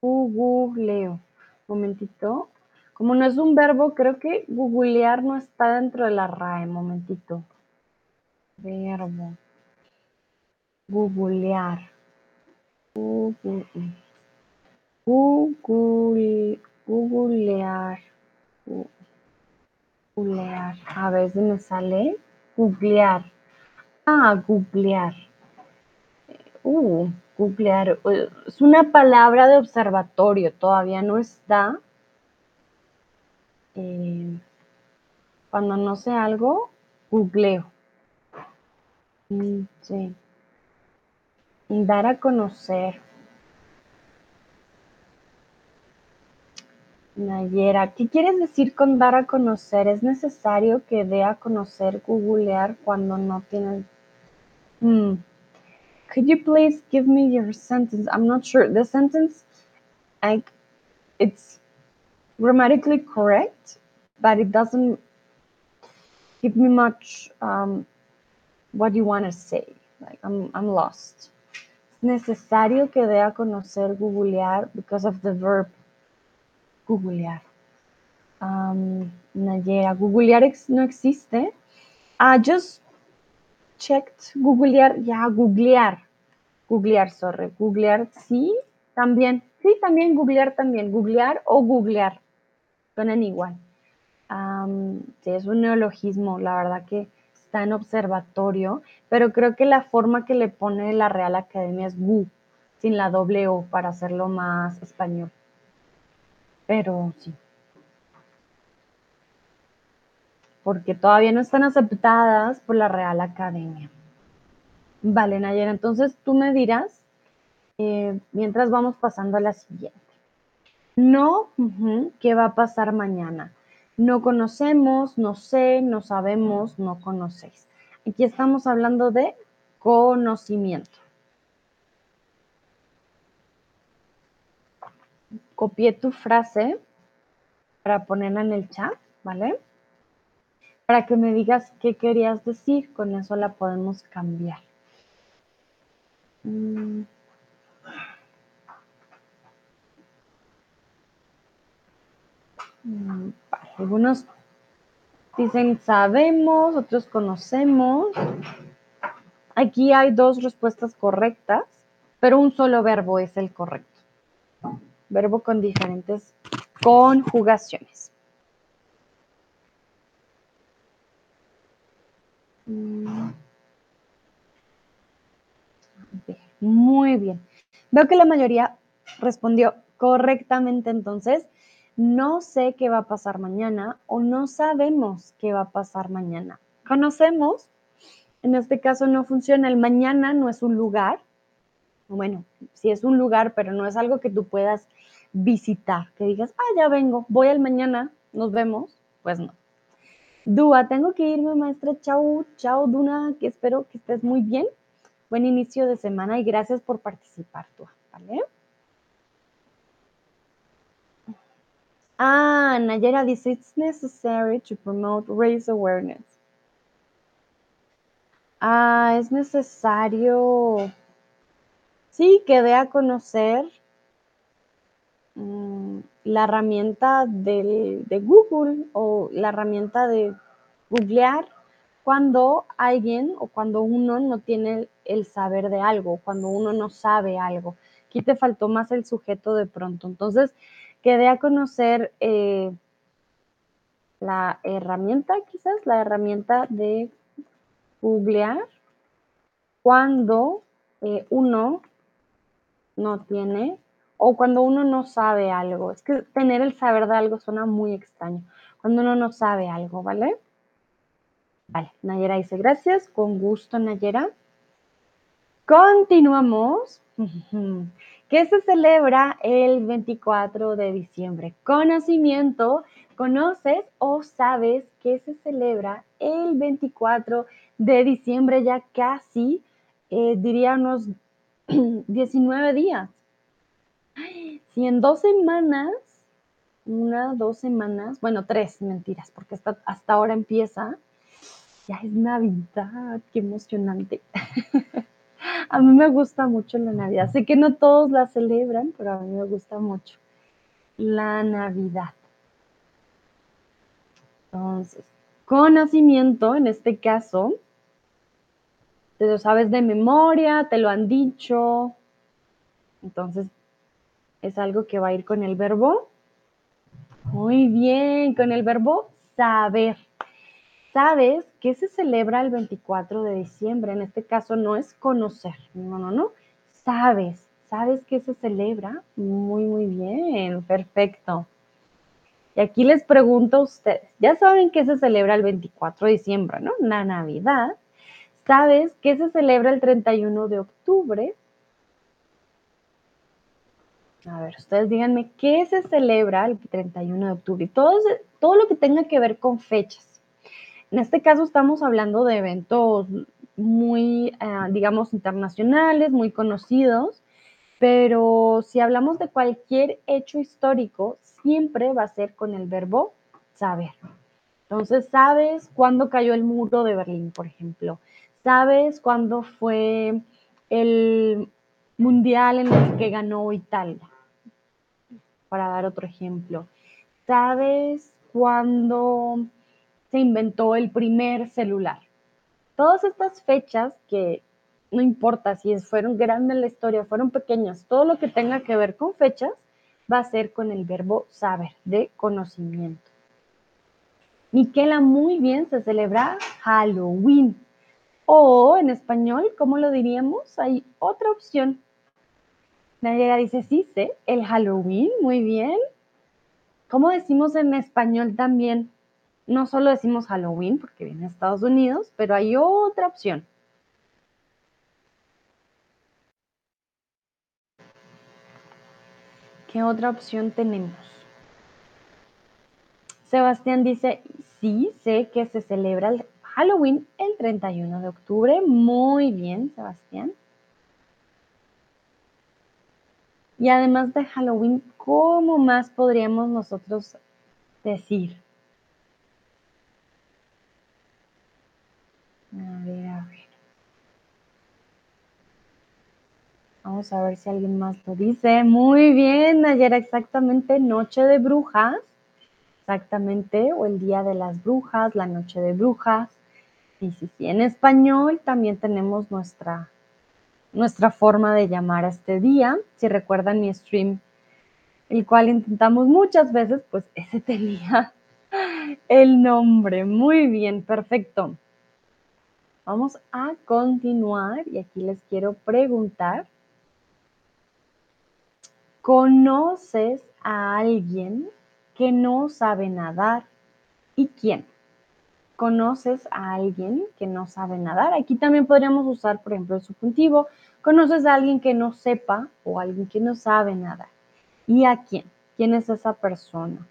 Googleo. Momentito. Como no es un verbo, creo que googlear no está dentro de la RAE. Momentito. Verbo. Googlear. Google. Google. Googlear. Googlear. A ver si me sale. Googlear. Ah, googlear. Uh, googlear. Es una palabra de observatorio. Todavía no está. Eh, cuando no sé algo, googleo. Sí. Dar a conocer. Nayera, ¿qué quieres decir con dar a conocer? ¿Es necesario que dé a conocer googlear cuando no tienes... Hmm. Could you please give me your sentence? I'm not sure. The sentence, like, it's grammatically correct, but it doesn't give me much um, what you want to say. Like, I'm, I'm lost. Es necesario que dé a conocer googlear because of the verb. Googlear. Nayera, googlear no existe. I just checked googlear, ya, googlear. Googlear, sorry. Googlear, sí, también. Sí, también googlear también. Googlear o googlear. Suenan igual. sí, es un neologismo, la verdad que en observatorio, pero creo que la forma que le pone la Real Academia es gu, sin la doble O, para hacerlo más español. Pero sí. Porque todavía no están aceptadas por la Real Academia. Vale, Nayera, entonces tú me dirás, eh, mientras vamos pasando a la siguiente. No, ¿qué va a pasar mañana? No conocemos, no sé, no sabemos, no conocéis. Aquí estamos hablando de conocimiento. Copié tu frase para ponerla en el chat, ¿vale? Para que me digas qué querías decir, con eso la podemos cambiar. Mm. Mm, algunos dicen sabemos, otros conocemos. Aquí hay dos respuestas correctas, pero un solo verbo es el correcto. Verbo con diferentes conjugaciones. Mm. Muy bien. Veo que la mayoría respondió correctamente entonces. No sé qué va a pasar mañana o no sabemos qué va a pasar mañana. Conocemos, en este caso no funciona. El mañana no es un lugar. Bueno, sí es un lugar, pero no es algo que tú puedas visitar. Que digas, ah, ya vengo, voy al mañana, nos vemos. Pues no. Dúa, tengo que irme, maestra. Chao, chao, Duna, que espero que estés muy bien. Buen inicio de semana y gracias por participar, tú, ¿vale? Ah, Nayera dice, it's necessary to promote race awareness. Ah, es necesario, sí, que dé a conocer mm, la herramienta de Google o la herramienta de googlear cuando alguien o cuando uno no tiene el saber de algo, cuando uno no sabe algo. Aquí te faltó más el sujeto de pronto. Entonces, quedé a conocer eh, la herramienta, quizás, la herramienta de googlear cuando eh, uno no tiene o cuando uno no sabe algo. Es que tener el saber de algo suena muy extraño. Cuando uno no sabe algo, ¿vale? Vale, Nayera dice gracias, con gusto Nayera. Continuamos. (laughs) ¿Qué se celebra el 24 de diciembre? Conocimiento. ¿Conoces o sabes qué se celebra el 24 de diciembre? Ya casi, eh, diría unos (clears throat) 19 días. Si en dos semanas, una, dos semanas, bueno, tres mentiras, porque hasta, hasta ahora empieza, ya es Navidad, qué emocionante. (laughs) a mí me gusta mucho la Navidad. Sé que no todos la celebran, pero a mí me gusta mucho la Navidad. Entonces, conocimiento, en este caso, te lo sabes de memoria, te lo han dicho. Entonces, es algo que va a ir con el verbo. Muy bien, con el verbo saber. ¿Sabes qué se celebra el 24 de diciembre? En este caso no es conocer, no, no, no. Sabes, ¿sabes qué se celebra? Muy, muy bien, perfecto. Y aquí les pregunto a ustedes, ya saben qué se celebra el 24 de diciembre, ¿no? La Navidad. ¿Sabes qué se celebra el 31 de octubre? A ver, ustedes díganme, ¿qué se celebra el 31 de octubre? Todo, todo lo que tenga que ver con fechas. En este caso estamos hablando de eventos muy, eh, digamos, internacionales, muy conocidos, pero si hablamos de cualquier hecho histórico, siempre va a ser con el verbo saber. Entonces, ¿sabes cuándo cayó el muro de Berlín, por ejemplo? ¿Sabes cuándo fue el mundial en el que ganó Italia? Para dar otro ejemplo. ¿sabes cuándo se inventó el primer celular? Todas estas fechas que no importa si fueron grandes en la historia, fueron pequeñas, todo lo que tenga que ver con fechas va a ser con el verbo saber, de conocimiento. Miquela, muy bien, se celebra Halloween. O en español, ¿cómo lo diríamos? Hay otra opción. Nayera dice, sí, sé, el Halloween, muy bien. ¿Cómo decimos en español también? No solo decimos Halloween, porque viene de Estados Unidos, pero hay otra opción. ¿Qué otra opción tenemos? Sebastián dice, sí, sé que se celebra el Halloween el 31 de octubre. Muy bien, Sebastián. Y además de Halloween, ¿cómo más podríamos nosotros decir? A ver, a ver. Vamos a ver si alguien más lo dice. Muy bien, ayer exactamente Noche de Brujas. Exactamente, o el Día de las Brujas, la Noche de Brujas. Sí, sí, sí. En español también tenemos nuestra, nuestra forma de llamar a este día. Si recuerdan mi stream, el cual intentamos muchas veces, pues ese (laughs) tenía el nombre. Muy bien, perfecto. Vamos a continuar y aquí les quiero preguntar. ¿Conoces a alguien que no sabe nadar? ¿Y quién? ¿Conoces a alguien que no sabe nadar? Aquí también podríamos usar, por ejemplo, el subjuntivo. ¿Conoces a alguien que no sepa o alguien que no sabe nadar? ¿Y a quién? ¿Quién es esa persona?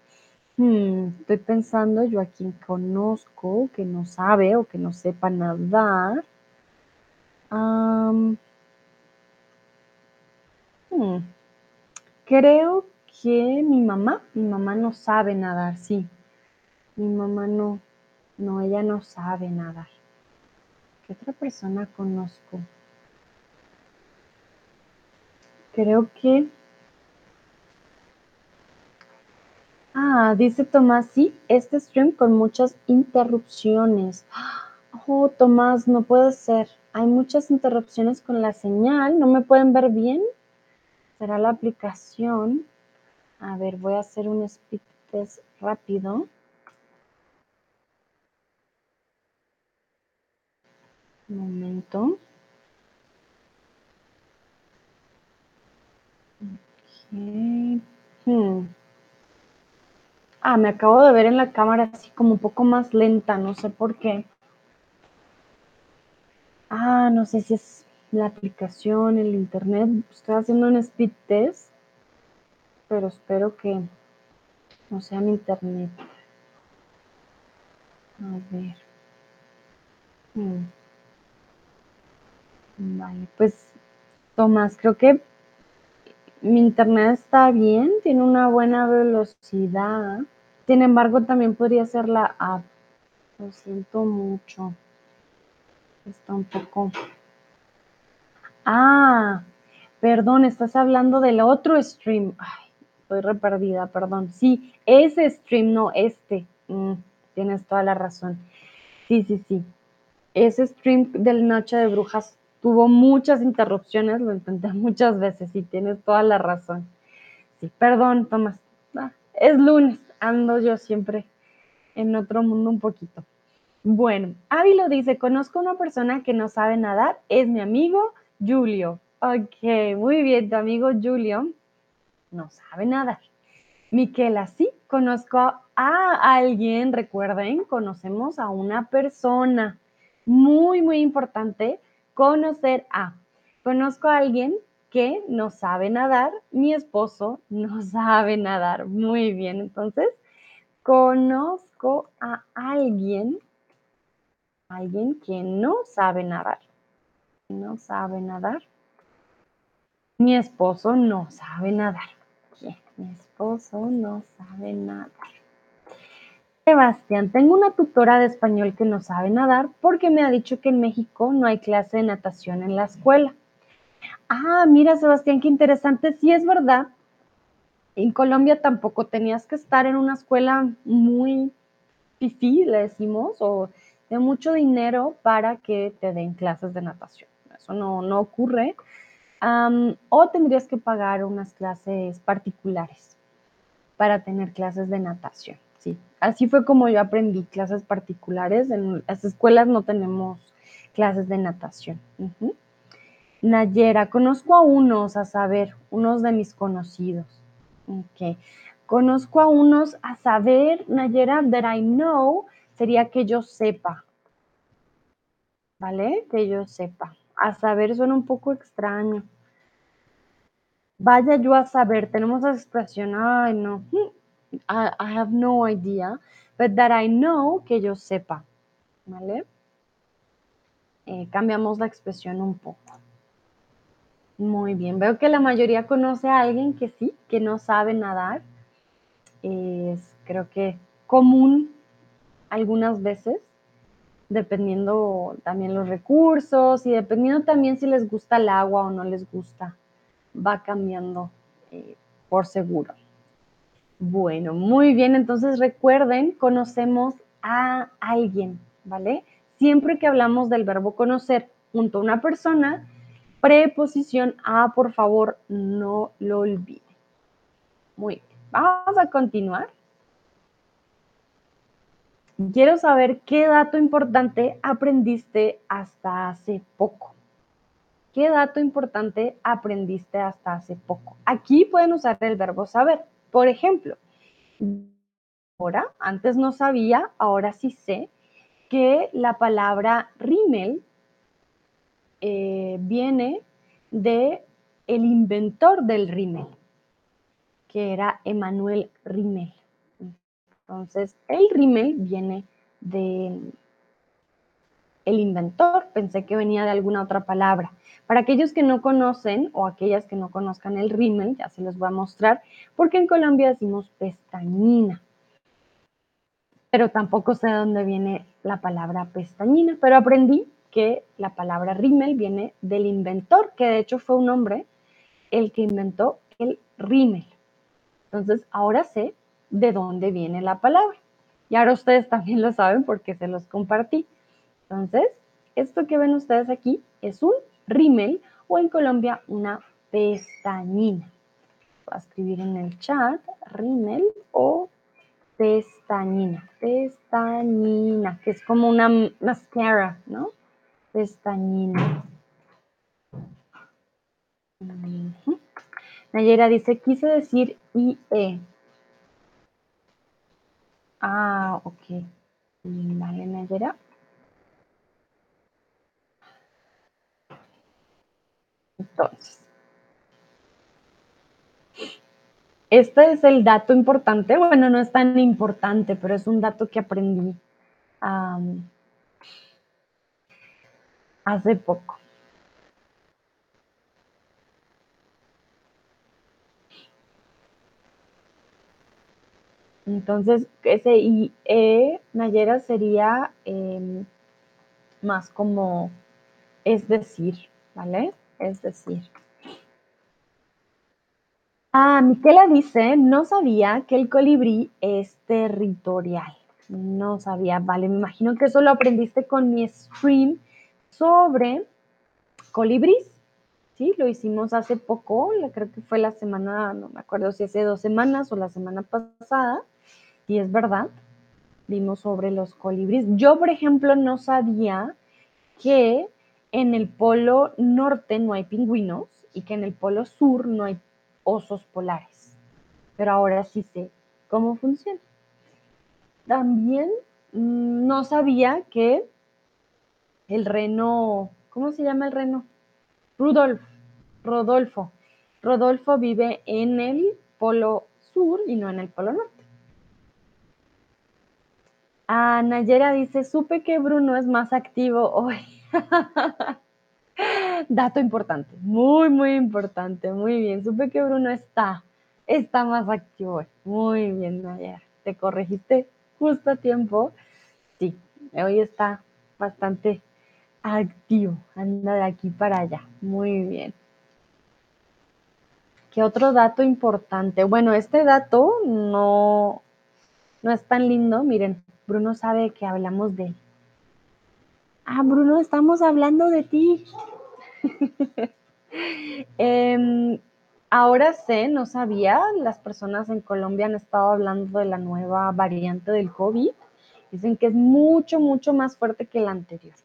Hmm, estoy pensando yo a quien conozco que no sabe o que no sepa nadar. hmm. Creo que mi mamá, mi mamá no sabe nadar, sí. Mi mamá no, no, ella no sabe nadar. ¿Qué otra persona conozco? Creo que... Ah, dice Tomás, sí, este stream con muchas interrupciones. Oh, Tomás, no puede ser. Hay muchas interrupciones con la señal. ¿No me pueden ver bien? será la aplicación. A ver, voy a hacer un speed test rápido. Un momento. Hmm. Ah, me acabo de ver en la cámara así como un poco más lenta, no sé por qué. Ah, no sé si es la aplicación, el internet. Estoy haciendo un speed test, pero espero que no sea mi internet. A ver. Hmm. Vale, pues Tomás, creo que mi internet está bien, tiene una buena velocidad. Sin embargo, también podría ser la. Lo siento mucho. Está un poco Ah, perdón, estás hablando del otro stream. Ay, estoy re perdida, perdón. Sí, ese stream, no este. Mm, tienes toda la razón. Sí, sí, sí. Ese stream del Noche de Brujas tuvo muchas interrupciones, lo intenté (laughs) muchas veces y tienes toda la razón. Sí, perdón, Tomás. Ah, es lunes, ando yo siempre en otro mundo un poquito. Bueno, Ávilo dice, conozco una persona que no sabe nadar, es mi amigo, Julio. Ok, muy bien, tu amigo Julio no sabe nadar. Miquela, sí, conozco a alguien, recuerden, conocemos a una persona. Muy, muy importante conocer a. Conozco a alguien que no sabe nadar, mi esposo (laughs) no sabe nadar. Muy bien, entonces, conozco a alguien, alguien que no sabe nadar no sabe nadar. Mi esposo no sabe nadar. Mi esposo no sabe nadar. Sebastián, tengo una tutora de español que no sabe nadar porque me ha dicho que en México no hay clase de natación en la escuela. Ah, mira, Sebastián, qué interesante. Sí, es verdad. En Colombia tampoco tenías que estar en una escuela muy fifí, le decimos, o de mucho dinero para que te den clases de natación. Eso no, no ocurre. o tendrías que pagar unas clases particulares para tener clases de natación. Sí, así fue como yo aprendí clases particulares. En las escuelas no tenemos clases de natación. Nayera, conozco a unos, a saber, unos de mis conocidos. Ok. Conozco a unos, a saber, Nayera, that I know, sería que yo sepa. ¿Vale? Que yo sepa. A saber suena un poco extraño. Vaya yo a saber, tenemos la expresión, ay no, I, I have no idea, but that I know, que yo sepa. ¿Vale? Eh, cambiamos la expresión un poco. Muy bien, veo que la mayoría conoce a alguien que sí, que no sabe nadar. Es creo que común algunas veces, dependiendo también los recursos y dependiendo también si les gusta el agua o no les gusta, va cambiando eh, por seguro. Bueno, muy bien, entonces recuerden, conocemos a alguien, ¿vale? Siempre que hablamos del verbo conocer junto a una persona, preposición a, por favor, no lo olviden. Muy bien, vamos a continuar. Quiero saber qué dato importante aprendiste hasta hace poco. ¿Qué dato importante aprendiste hasta hace poco? Aquí pueden usar el verbo saber. Por ejemplo, ahora, antes no sabía, ahora sí sé que la palabra rímel eh, viene de el inventor del rímel, que era Emanuel Rímel. Entonces, el rímel viene de el inventor, pensé que venía de alguna otra palabra. Para aquellos que no conocen o aquellas que no conozcan el rímel, ya se los voy a mostrar, porque en Colombia decimos pestañina. Pero tampoco sé de dónde viene la palabra pestañina, pero aprendí que la palabra rímel viene del inventor, que de hecho fue un hombre el que inventó el rímel. Entonces, ahora sé de dónde viene la palabra. Y ahora ustedes también lo saben porque se los compartí. Entonces, esto que ven ustedes aquí es un rímel o en Colombia una pestañina. Voy a escribir en el chat rímel o pestañina. Pestañina, que es como una mascara, ¿no? Pestañina. Nayera dice, quise decir IE. Ah, ok. Vale, Nayera. Entonces, este es el dato importante. Bueno, no es tan importante, pero es un dato que aprendí hace poco. Entonces, ese IE, Nayera, sería em, más como es decir, ¿vale? Es decir. Ah, Miquela dice, no sabía que el colibrí es territorial. No sabía, vale, me imagino que eso lo aprendiste con mi stream sobre colibríes. Sí, lo hicimos hace poco, creo que fue la semana, no me acuerdo si hace dos semanas o la semana pasada. Y es verdad, vimos sobre los colibríes. Yo, por ejemplo, no sabía que en el polo norte no hay pingüinos y que en el polo sur no hay osos polares. Pero ahora sí sé cómo funciona. También mm, no sabía que el reno, ¿cómo se llama el reno? Rudolf, Rodolfo. Rodolfo vive en el polo sur y no en el polo norte. Ah, Nayera dice, supe que Bruno es más activo hoy. (laughs) Dato importante, muy, muy importante, muy bien. Supe que Bruno está, está más activo hoy. Muy bien, Nayera. Te corregiste justo a tiempo. Sí, hoy está bastante activo. Anda de aquí para allá. Muy bien. ¿Qué otro dato importante? Bueno, este dato no, no es tan lindo. Miren, Bruno sabe que hablamos de él. Ah, Bruno, estamos hablando de ti. (laughs) Em, ahora sé, no sabía, las personas en Colombia han estado hablando de la nueva variante del COVID. Dicen que es mucho, mucho más fuerte que la anterior.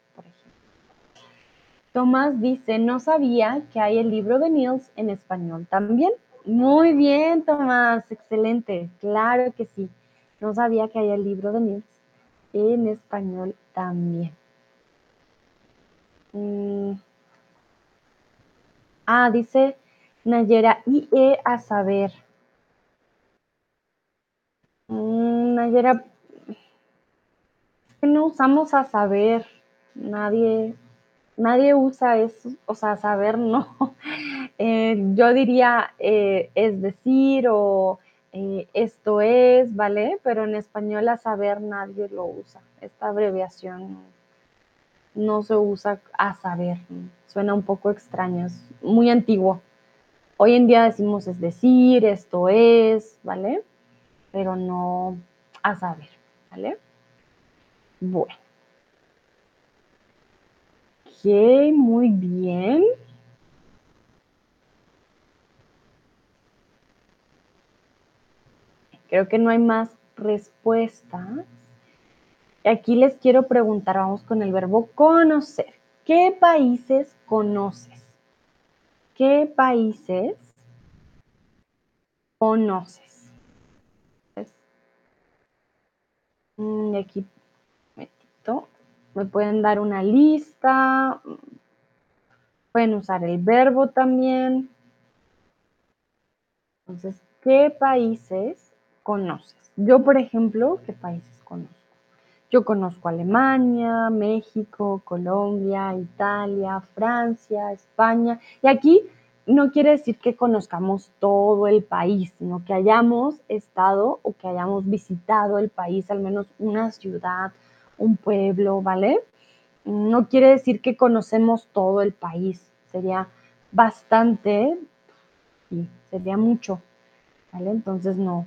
Tomás dice, no sabía que hay el libro de Niels en español también. Muy bien, Tomás, excelente. Claro que sí. No sabía que hay el libro de Niels en español también. Mm. Ah, dice Nayera, IE a saber. Mm, Nayera, no usamos a saber. Nadie, nadie usa eso, o sea, saber no. (laughs) Eh, yo diría eh, es decir o eh, esto es, ¿vale? Pero en español a saber nadie lo usa. Esta abreviación no se usa a saber. Suena un poco extraño, es muy antiguo. Hoy en día decimos es decir, esto es, ¿vale? Pero no a saber, ¿vale? Bueno. Muy bien. Creo que no hay más respuestas. Aquí les quiero preguntar, vamos con el verbo conocer. ¿Qué países conoces? ¿Qué países conoces? Mm, y aquí me pueden dar una lista, pueden usar el verbo también. Entonces, ¿qué países conoces? Yo, por ejemplo, ¿qué países conozco? Yo conozco Alemania, México, Colombia, Italia, Francia, España. Y aquí no quiere decir que conozcamos todo el país, sino que hayamos estado o que hayamos visitado el país, al menos una ciudad, un pueblo, ¿vale? No quiere decir que conocemos todo el país, sería bastante, y sería mucho, ¿vale? Entonces no,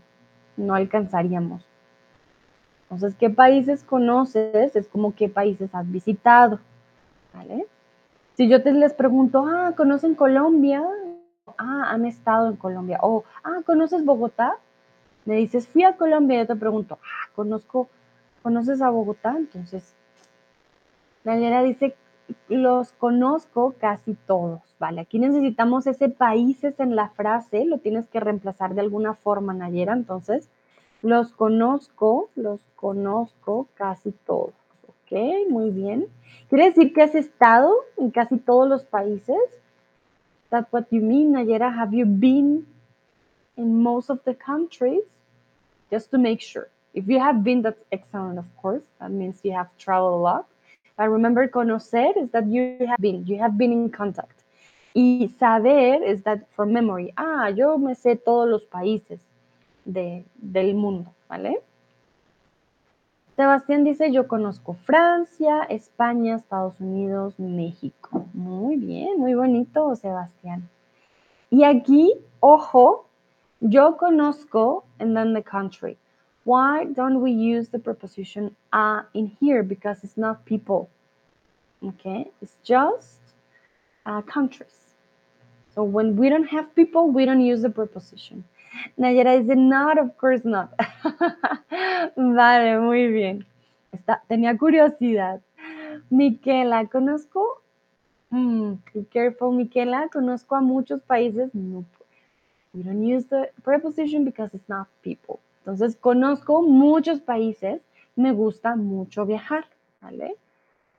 no alcanzaríamos. Entonces, ¿qué países conoces? Es como qué países has visitado, ¿vale? Si yo te les pregunto, ah, ¿conocen Colombia? Ah, han estado en Colombia. O, ah, ¿conoces Bogotá? Me dices, fui a Colombia. Yo te pregunto, ah, conozco, ¿conoces a Bogotá? Entonces, Daniela dice, los conozco casi todos, ¿vale? Aquí necesitamos ese países en la frase, lo tienes que reemplazar de alguna forma, Nayera. Entonces, los conozco, los conozco casi todos. Ok, muy bien. ¿Quiere decir que has estado en casi todos los países? That's what you mean, Nayera. Have you been in most of the countries? Just to make sure. If you have been, that's excellent, of course. That means you have traveled a lot. But remember, conocer is that you have been, you have been in contact. Y saber is that from memory. Ah, yo me sé todos los países de, del mundo, ¿vale? Sebastián dice, yo conozco Francia, España, Estados Unidos, México. Muy bien, muy bonito, Sebastián. Y aquí, ojo, yo conozco and then the country. Why don't we use the preposition a in here? Because it's not people. Okay, it's just uh, countries. So when we don't have people, we don't use the preposition. Nayera dice, not, of course not. (laughs) vale, muy bien. Está, tenía curiosidad. Miquela, conozco. Mm, be careful, Miquela. Conozco a muchos países. No, we don't use the preposition because it's not people. Entonces, conozco muchos países. Me gusta mucho viajar. ¿Vale?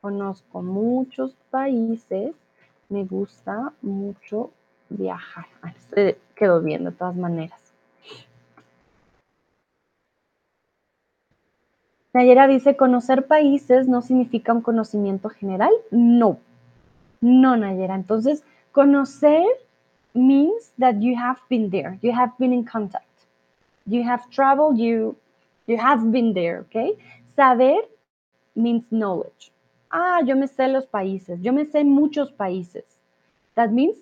Conozco muchos países. Me gusta mucho viajar. Se quedó bien de todas maneras. Nayera dice, conocer países no significa un conocimiento general. No, no, Nayera. Entonces, conocer means that you have been there, you have been in contact, you have traveled, you, you have been there, okay? Saber means knowledge. Ah, yo me sé los países, yo me sé muchos países. That means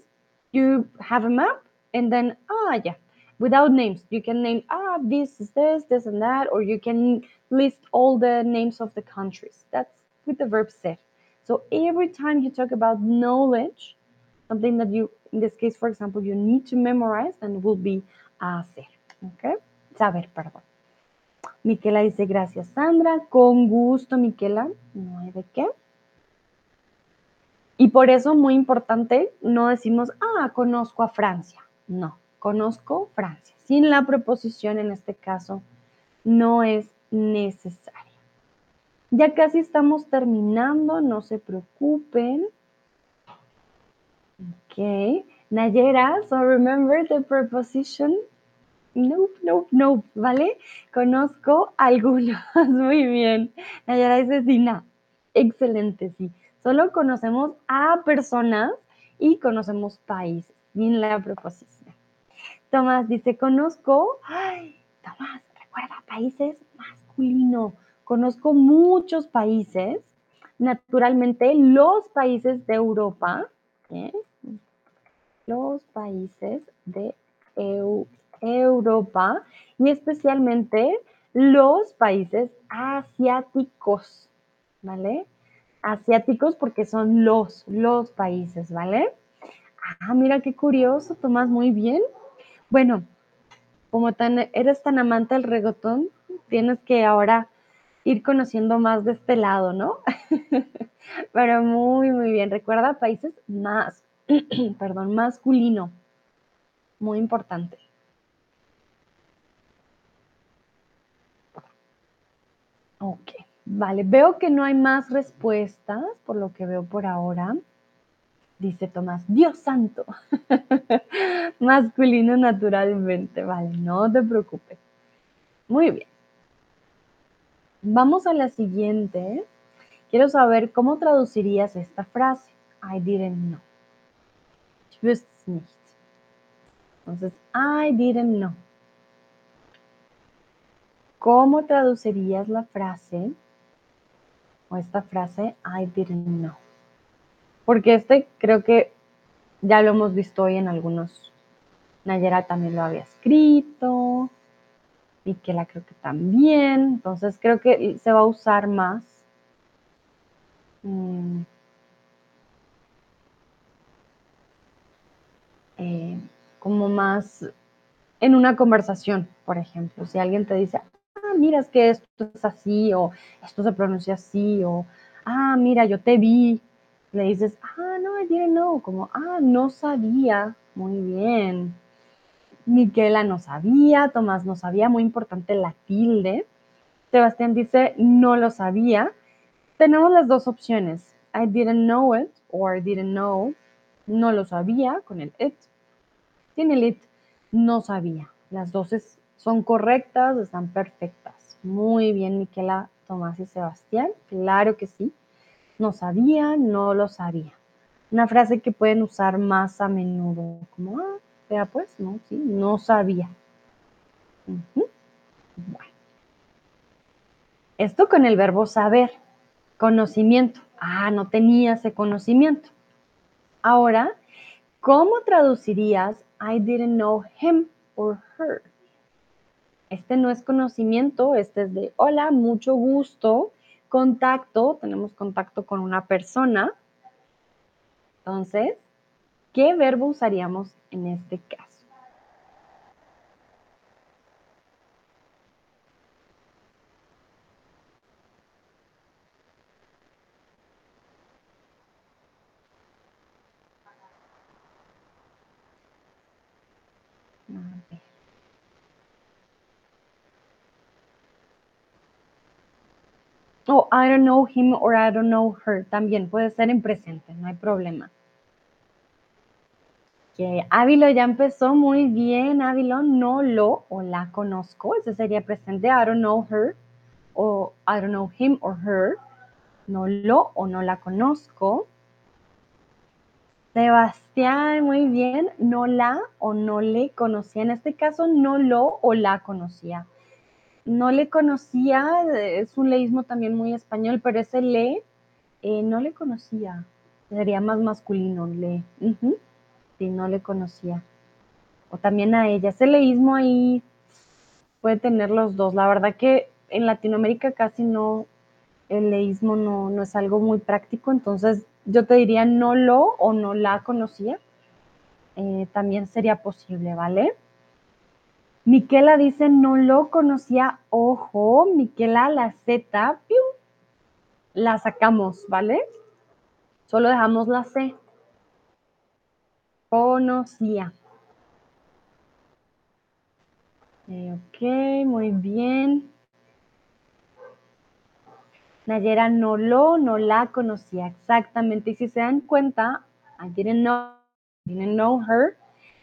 you have a map and then, ah, yeah, without names. You can name, ah, this is this, this and that, or you can list all the names of the countries. That's with the verb ser. So every time you talk about knowledge, something that you, in this case, for example, you need to memorize, and will be hacer. Okay? Saber, perdón. Miquela dice, gracias Sandra, con gusto Miquela, no hay de qué. Y por eso, muy importante, no decimos, ah, conozco a Francia. No, conozco Francia. Sin la preposición en este caso, no es necesaria. Ya casi estamos terminando, no se preocupen. Ok. Nayera, so remember the preposition Nope, nope, nope, ¿vale? Conozco algunos, (laughs) muy bien. Nayara dice sí, Excelente, sí. Solo conocemos a personas y conocemos países, sin la preposición. Tomás dice, conozco, ay, Tomás, recuerda, países masculino. Conozco muchos países, naturalmente los países de Europa, ¿eh? los países de Europa Europa y especialmente los países asiáticos, ¿vale? Asiáticos porque son los, los países, ¿vale? Ah, mira qué curioso, Tomás, muy bien. Bueno, como tan, eres tan amante del reggaetón, tienes que ahora ir conociendo más de este lado, ¿no? (laughs) Pero muy, muy bien. Recuerda países más, (clears throat) perdón, masculino. Muy importante. Ok, vale. Veo que no hay más respuestas, por lo que veo por ahora. Dice Tomás, Dios santo. (laughs) Masculino naturalmente, vale, no te preocupes. Muy bien. Vamos a la siguiente. Quiero saber cómo traducirías esta frase. I didn't know. Ich. Entonces, I didn't know. ¿Cómo traducirías la frase o esta frase I didn't know? Porque este creo que ya lo hemos visto hoy en algunos. Nayera también lo había escrito. Y que la creo que también. Entonces creo que se va a usar más. Mm, eh, como más en una conversación, por ejemplo. Si alguien te dice, ah, mira, es que esto es así, o esto se pronuncia así, o, ah, mira, yo te vi, le dices, ah, no, I didn't know, como, ah, no sabía, muy bien. Miquela no sabía, Tomás no sabía, muy importante la tilde. Sebastián dice, no lo sabía. Tenemos las dos opciones, I didn't know it, or I didn't know, no lo sabía, con el it. Tiene el it, no sabía. Las dos es son correctas, están perfectas. Muy bien, Miquela, Tomás y Sebastián. Claro que sí. No sabía, no lo sabía. Una frase que pueden usar más a menudo, como, ah, vea pues, no, sí, no sabía. Bueno. Esto con el verbo saber, conocimiento. Ah, no tenía ese conocimiento. Ahora, ¿cómo traducirías I didn't know him or her? Este no es conocimiento, este es de hola, mucho gusto, contacto, tenemos contacto con una persona. Entonces, ¿qué verbo usaríamos en este caso? O I don't know him or I don't know her. También puede ser en presente, no hay problema. Que Ávilo ya empezó muy bien. Ávilo, no lo o la conozco. Ese sería presente. I don't know her o I don't know him or her. No lo o no la conozco. Sebastián, muy bien. No la o no le conocía. En este caso, no lo o la conocía no le conocía, es un leísmo también muy español, pero ese le eh, no le conocía, sería más masculino, le. Sí, no le conocía. o también a ella. Ese leísmo ahí puede tener los dos. La verdad que en Latinoamérica casi no, el leísmo no, no es algo muy práctico, entonces yo te diría no lo o no la conocía. Eh, también sería posible, ¿vale? Miquela dice, no lo conocía, ojo, Miquela, la Z, la sacamos, ¿vale? Solo dejamos la C. Conocía. Eh, ok, muy bien. Nayera no lo, no la conocía exactamente. Y si se dan cuenta, I didn't know, didn't know her.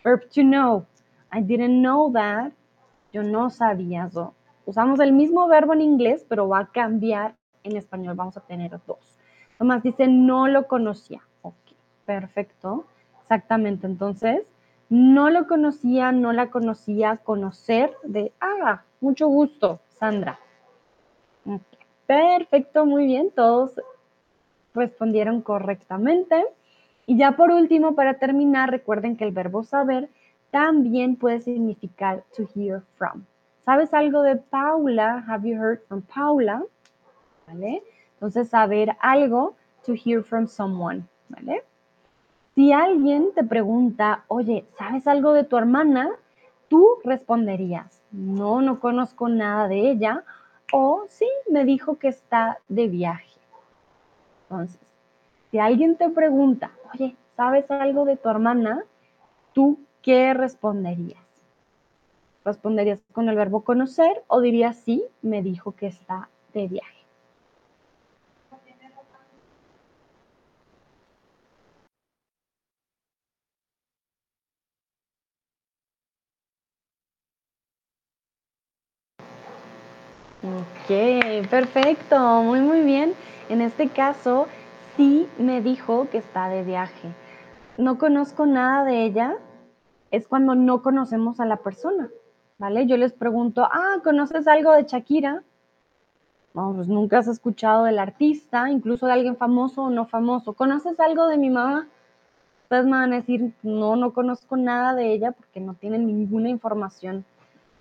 Verb to know. I didn't know that. Yo no sabía eso. Usamos el mismo verbo en inglés, pero va a cambiar en español. Vamos a tener dos. Tomás dice no lo conocía. Ok, perfecto. Exactamente. Entonces, no lo conocía, no la conocía, conocer de, ah, mucho gusto, Sandra. Perfecto, muy bien, todos respondieron correctamente. Y ya por último, para terminar, recuerden que el verbo saber también puede significar to hear from. ¿Sabes algo de Paula? Have you heard from Paula? ¿Vale? Entonces, saber algo, to hear from someone, ¿vale? Si alguien te pregunta, oye, ¿sabes algo de tu hermana? Tú responderías, no, no conozco nada de ella, o sí, me dijo que está de viaje. Entonces, si alguien te pregunta, oye, ¿sabes algo de tu hermana? ¿Tú qué responderías? ¿Responderías con el verbo conocer o dirías sí, me dijo que está de viaje? Ok, perfecto, muy muy bien. En este caso, sí me dijo que está de viaje. No conozco nada de ella, es cuando no conocemos a la persona, ¿vale? Yo les pregunto, ah, ¿conoces algo de Shakira? Vamos, pues nunca has escuchado del artista, incluso de alguien famoso o no famoso. ¿Conoces algo de mi mamá? Ustedes me van a decir, no, no conozco nada de ella porque no tienen ninguna información,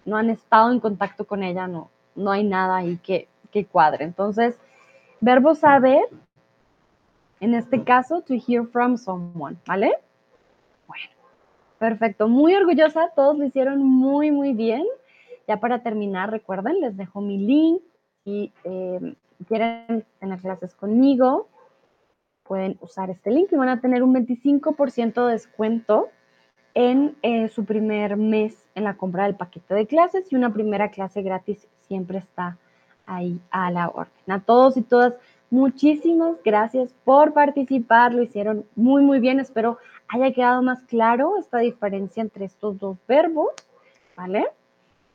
no han estado en contacto con ella, no, no hay nada ahí que, que cuadre. Entonces, verbo saber, en este caso, to hear from someone, ¿vale? Bueno, perfecto. Muy orgullosa, todos lo hicieron muy, muy bien. Ya para terminar, recuerden, les dejo mi link. Si eh, quieren tener clases conmigo, pueden usar este link y van a tener un 25% de descuento en eh, su primer mes en la compra del paquete de clases y una primera clase gratis siempre está ahí a la orden. A todos y todas, muchísimas gracias por participar, lo hicieron muy, muy bien. Espero haya quedado más claro esta diferencia entre estos dos verbos, ¿vale?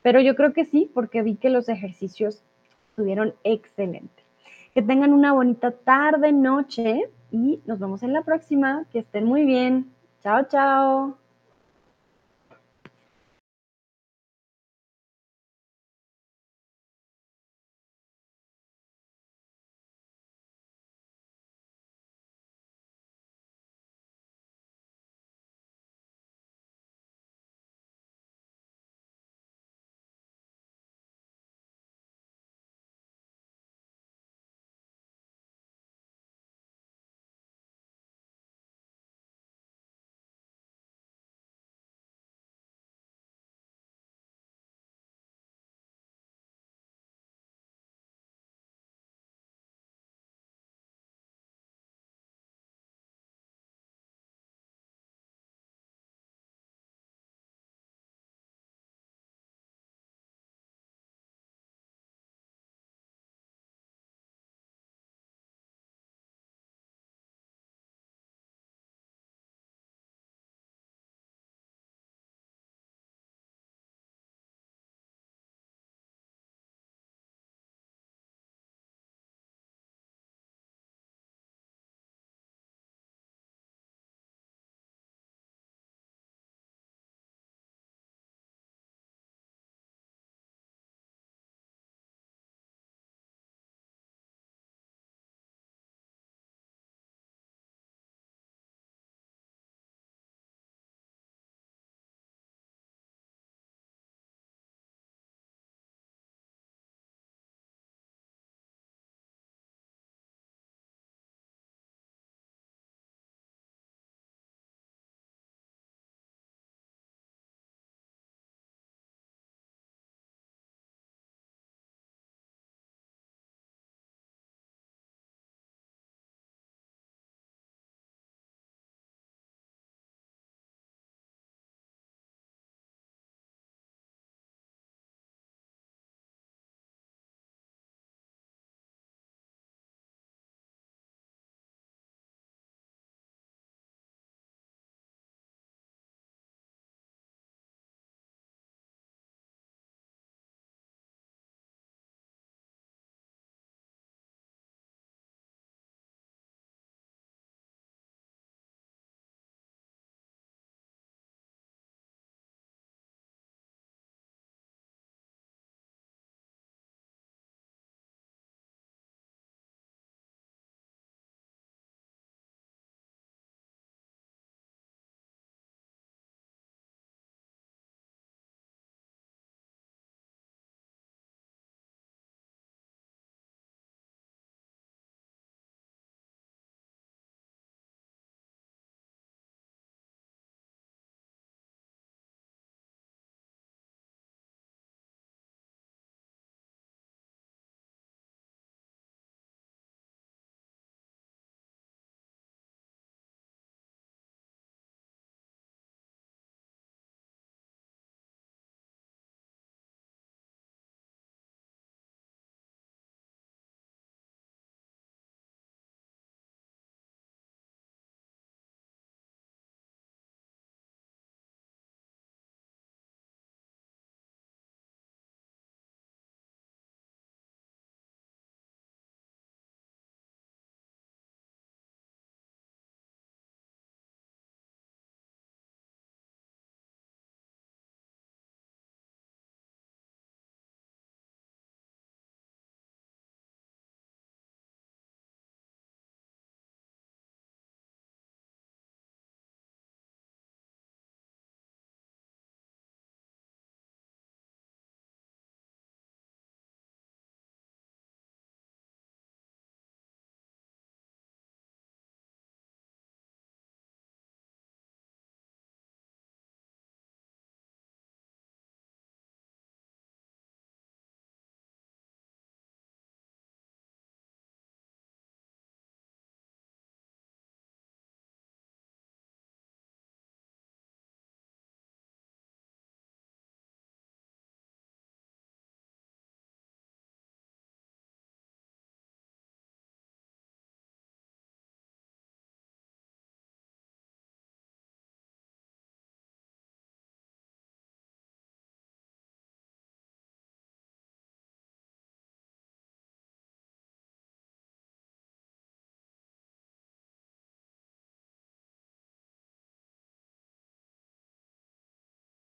Pero yo creo que sí, porque vi que los ejercicios estuvieron excelentes. Que tengan una bonita tarde, noche y nos vemos en la próxima. Que estén muy bien. Chao, chao.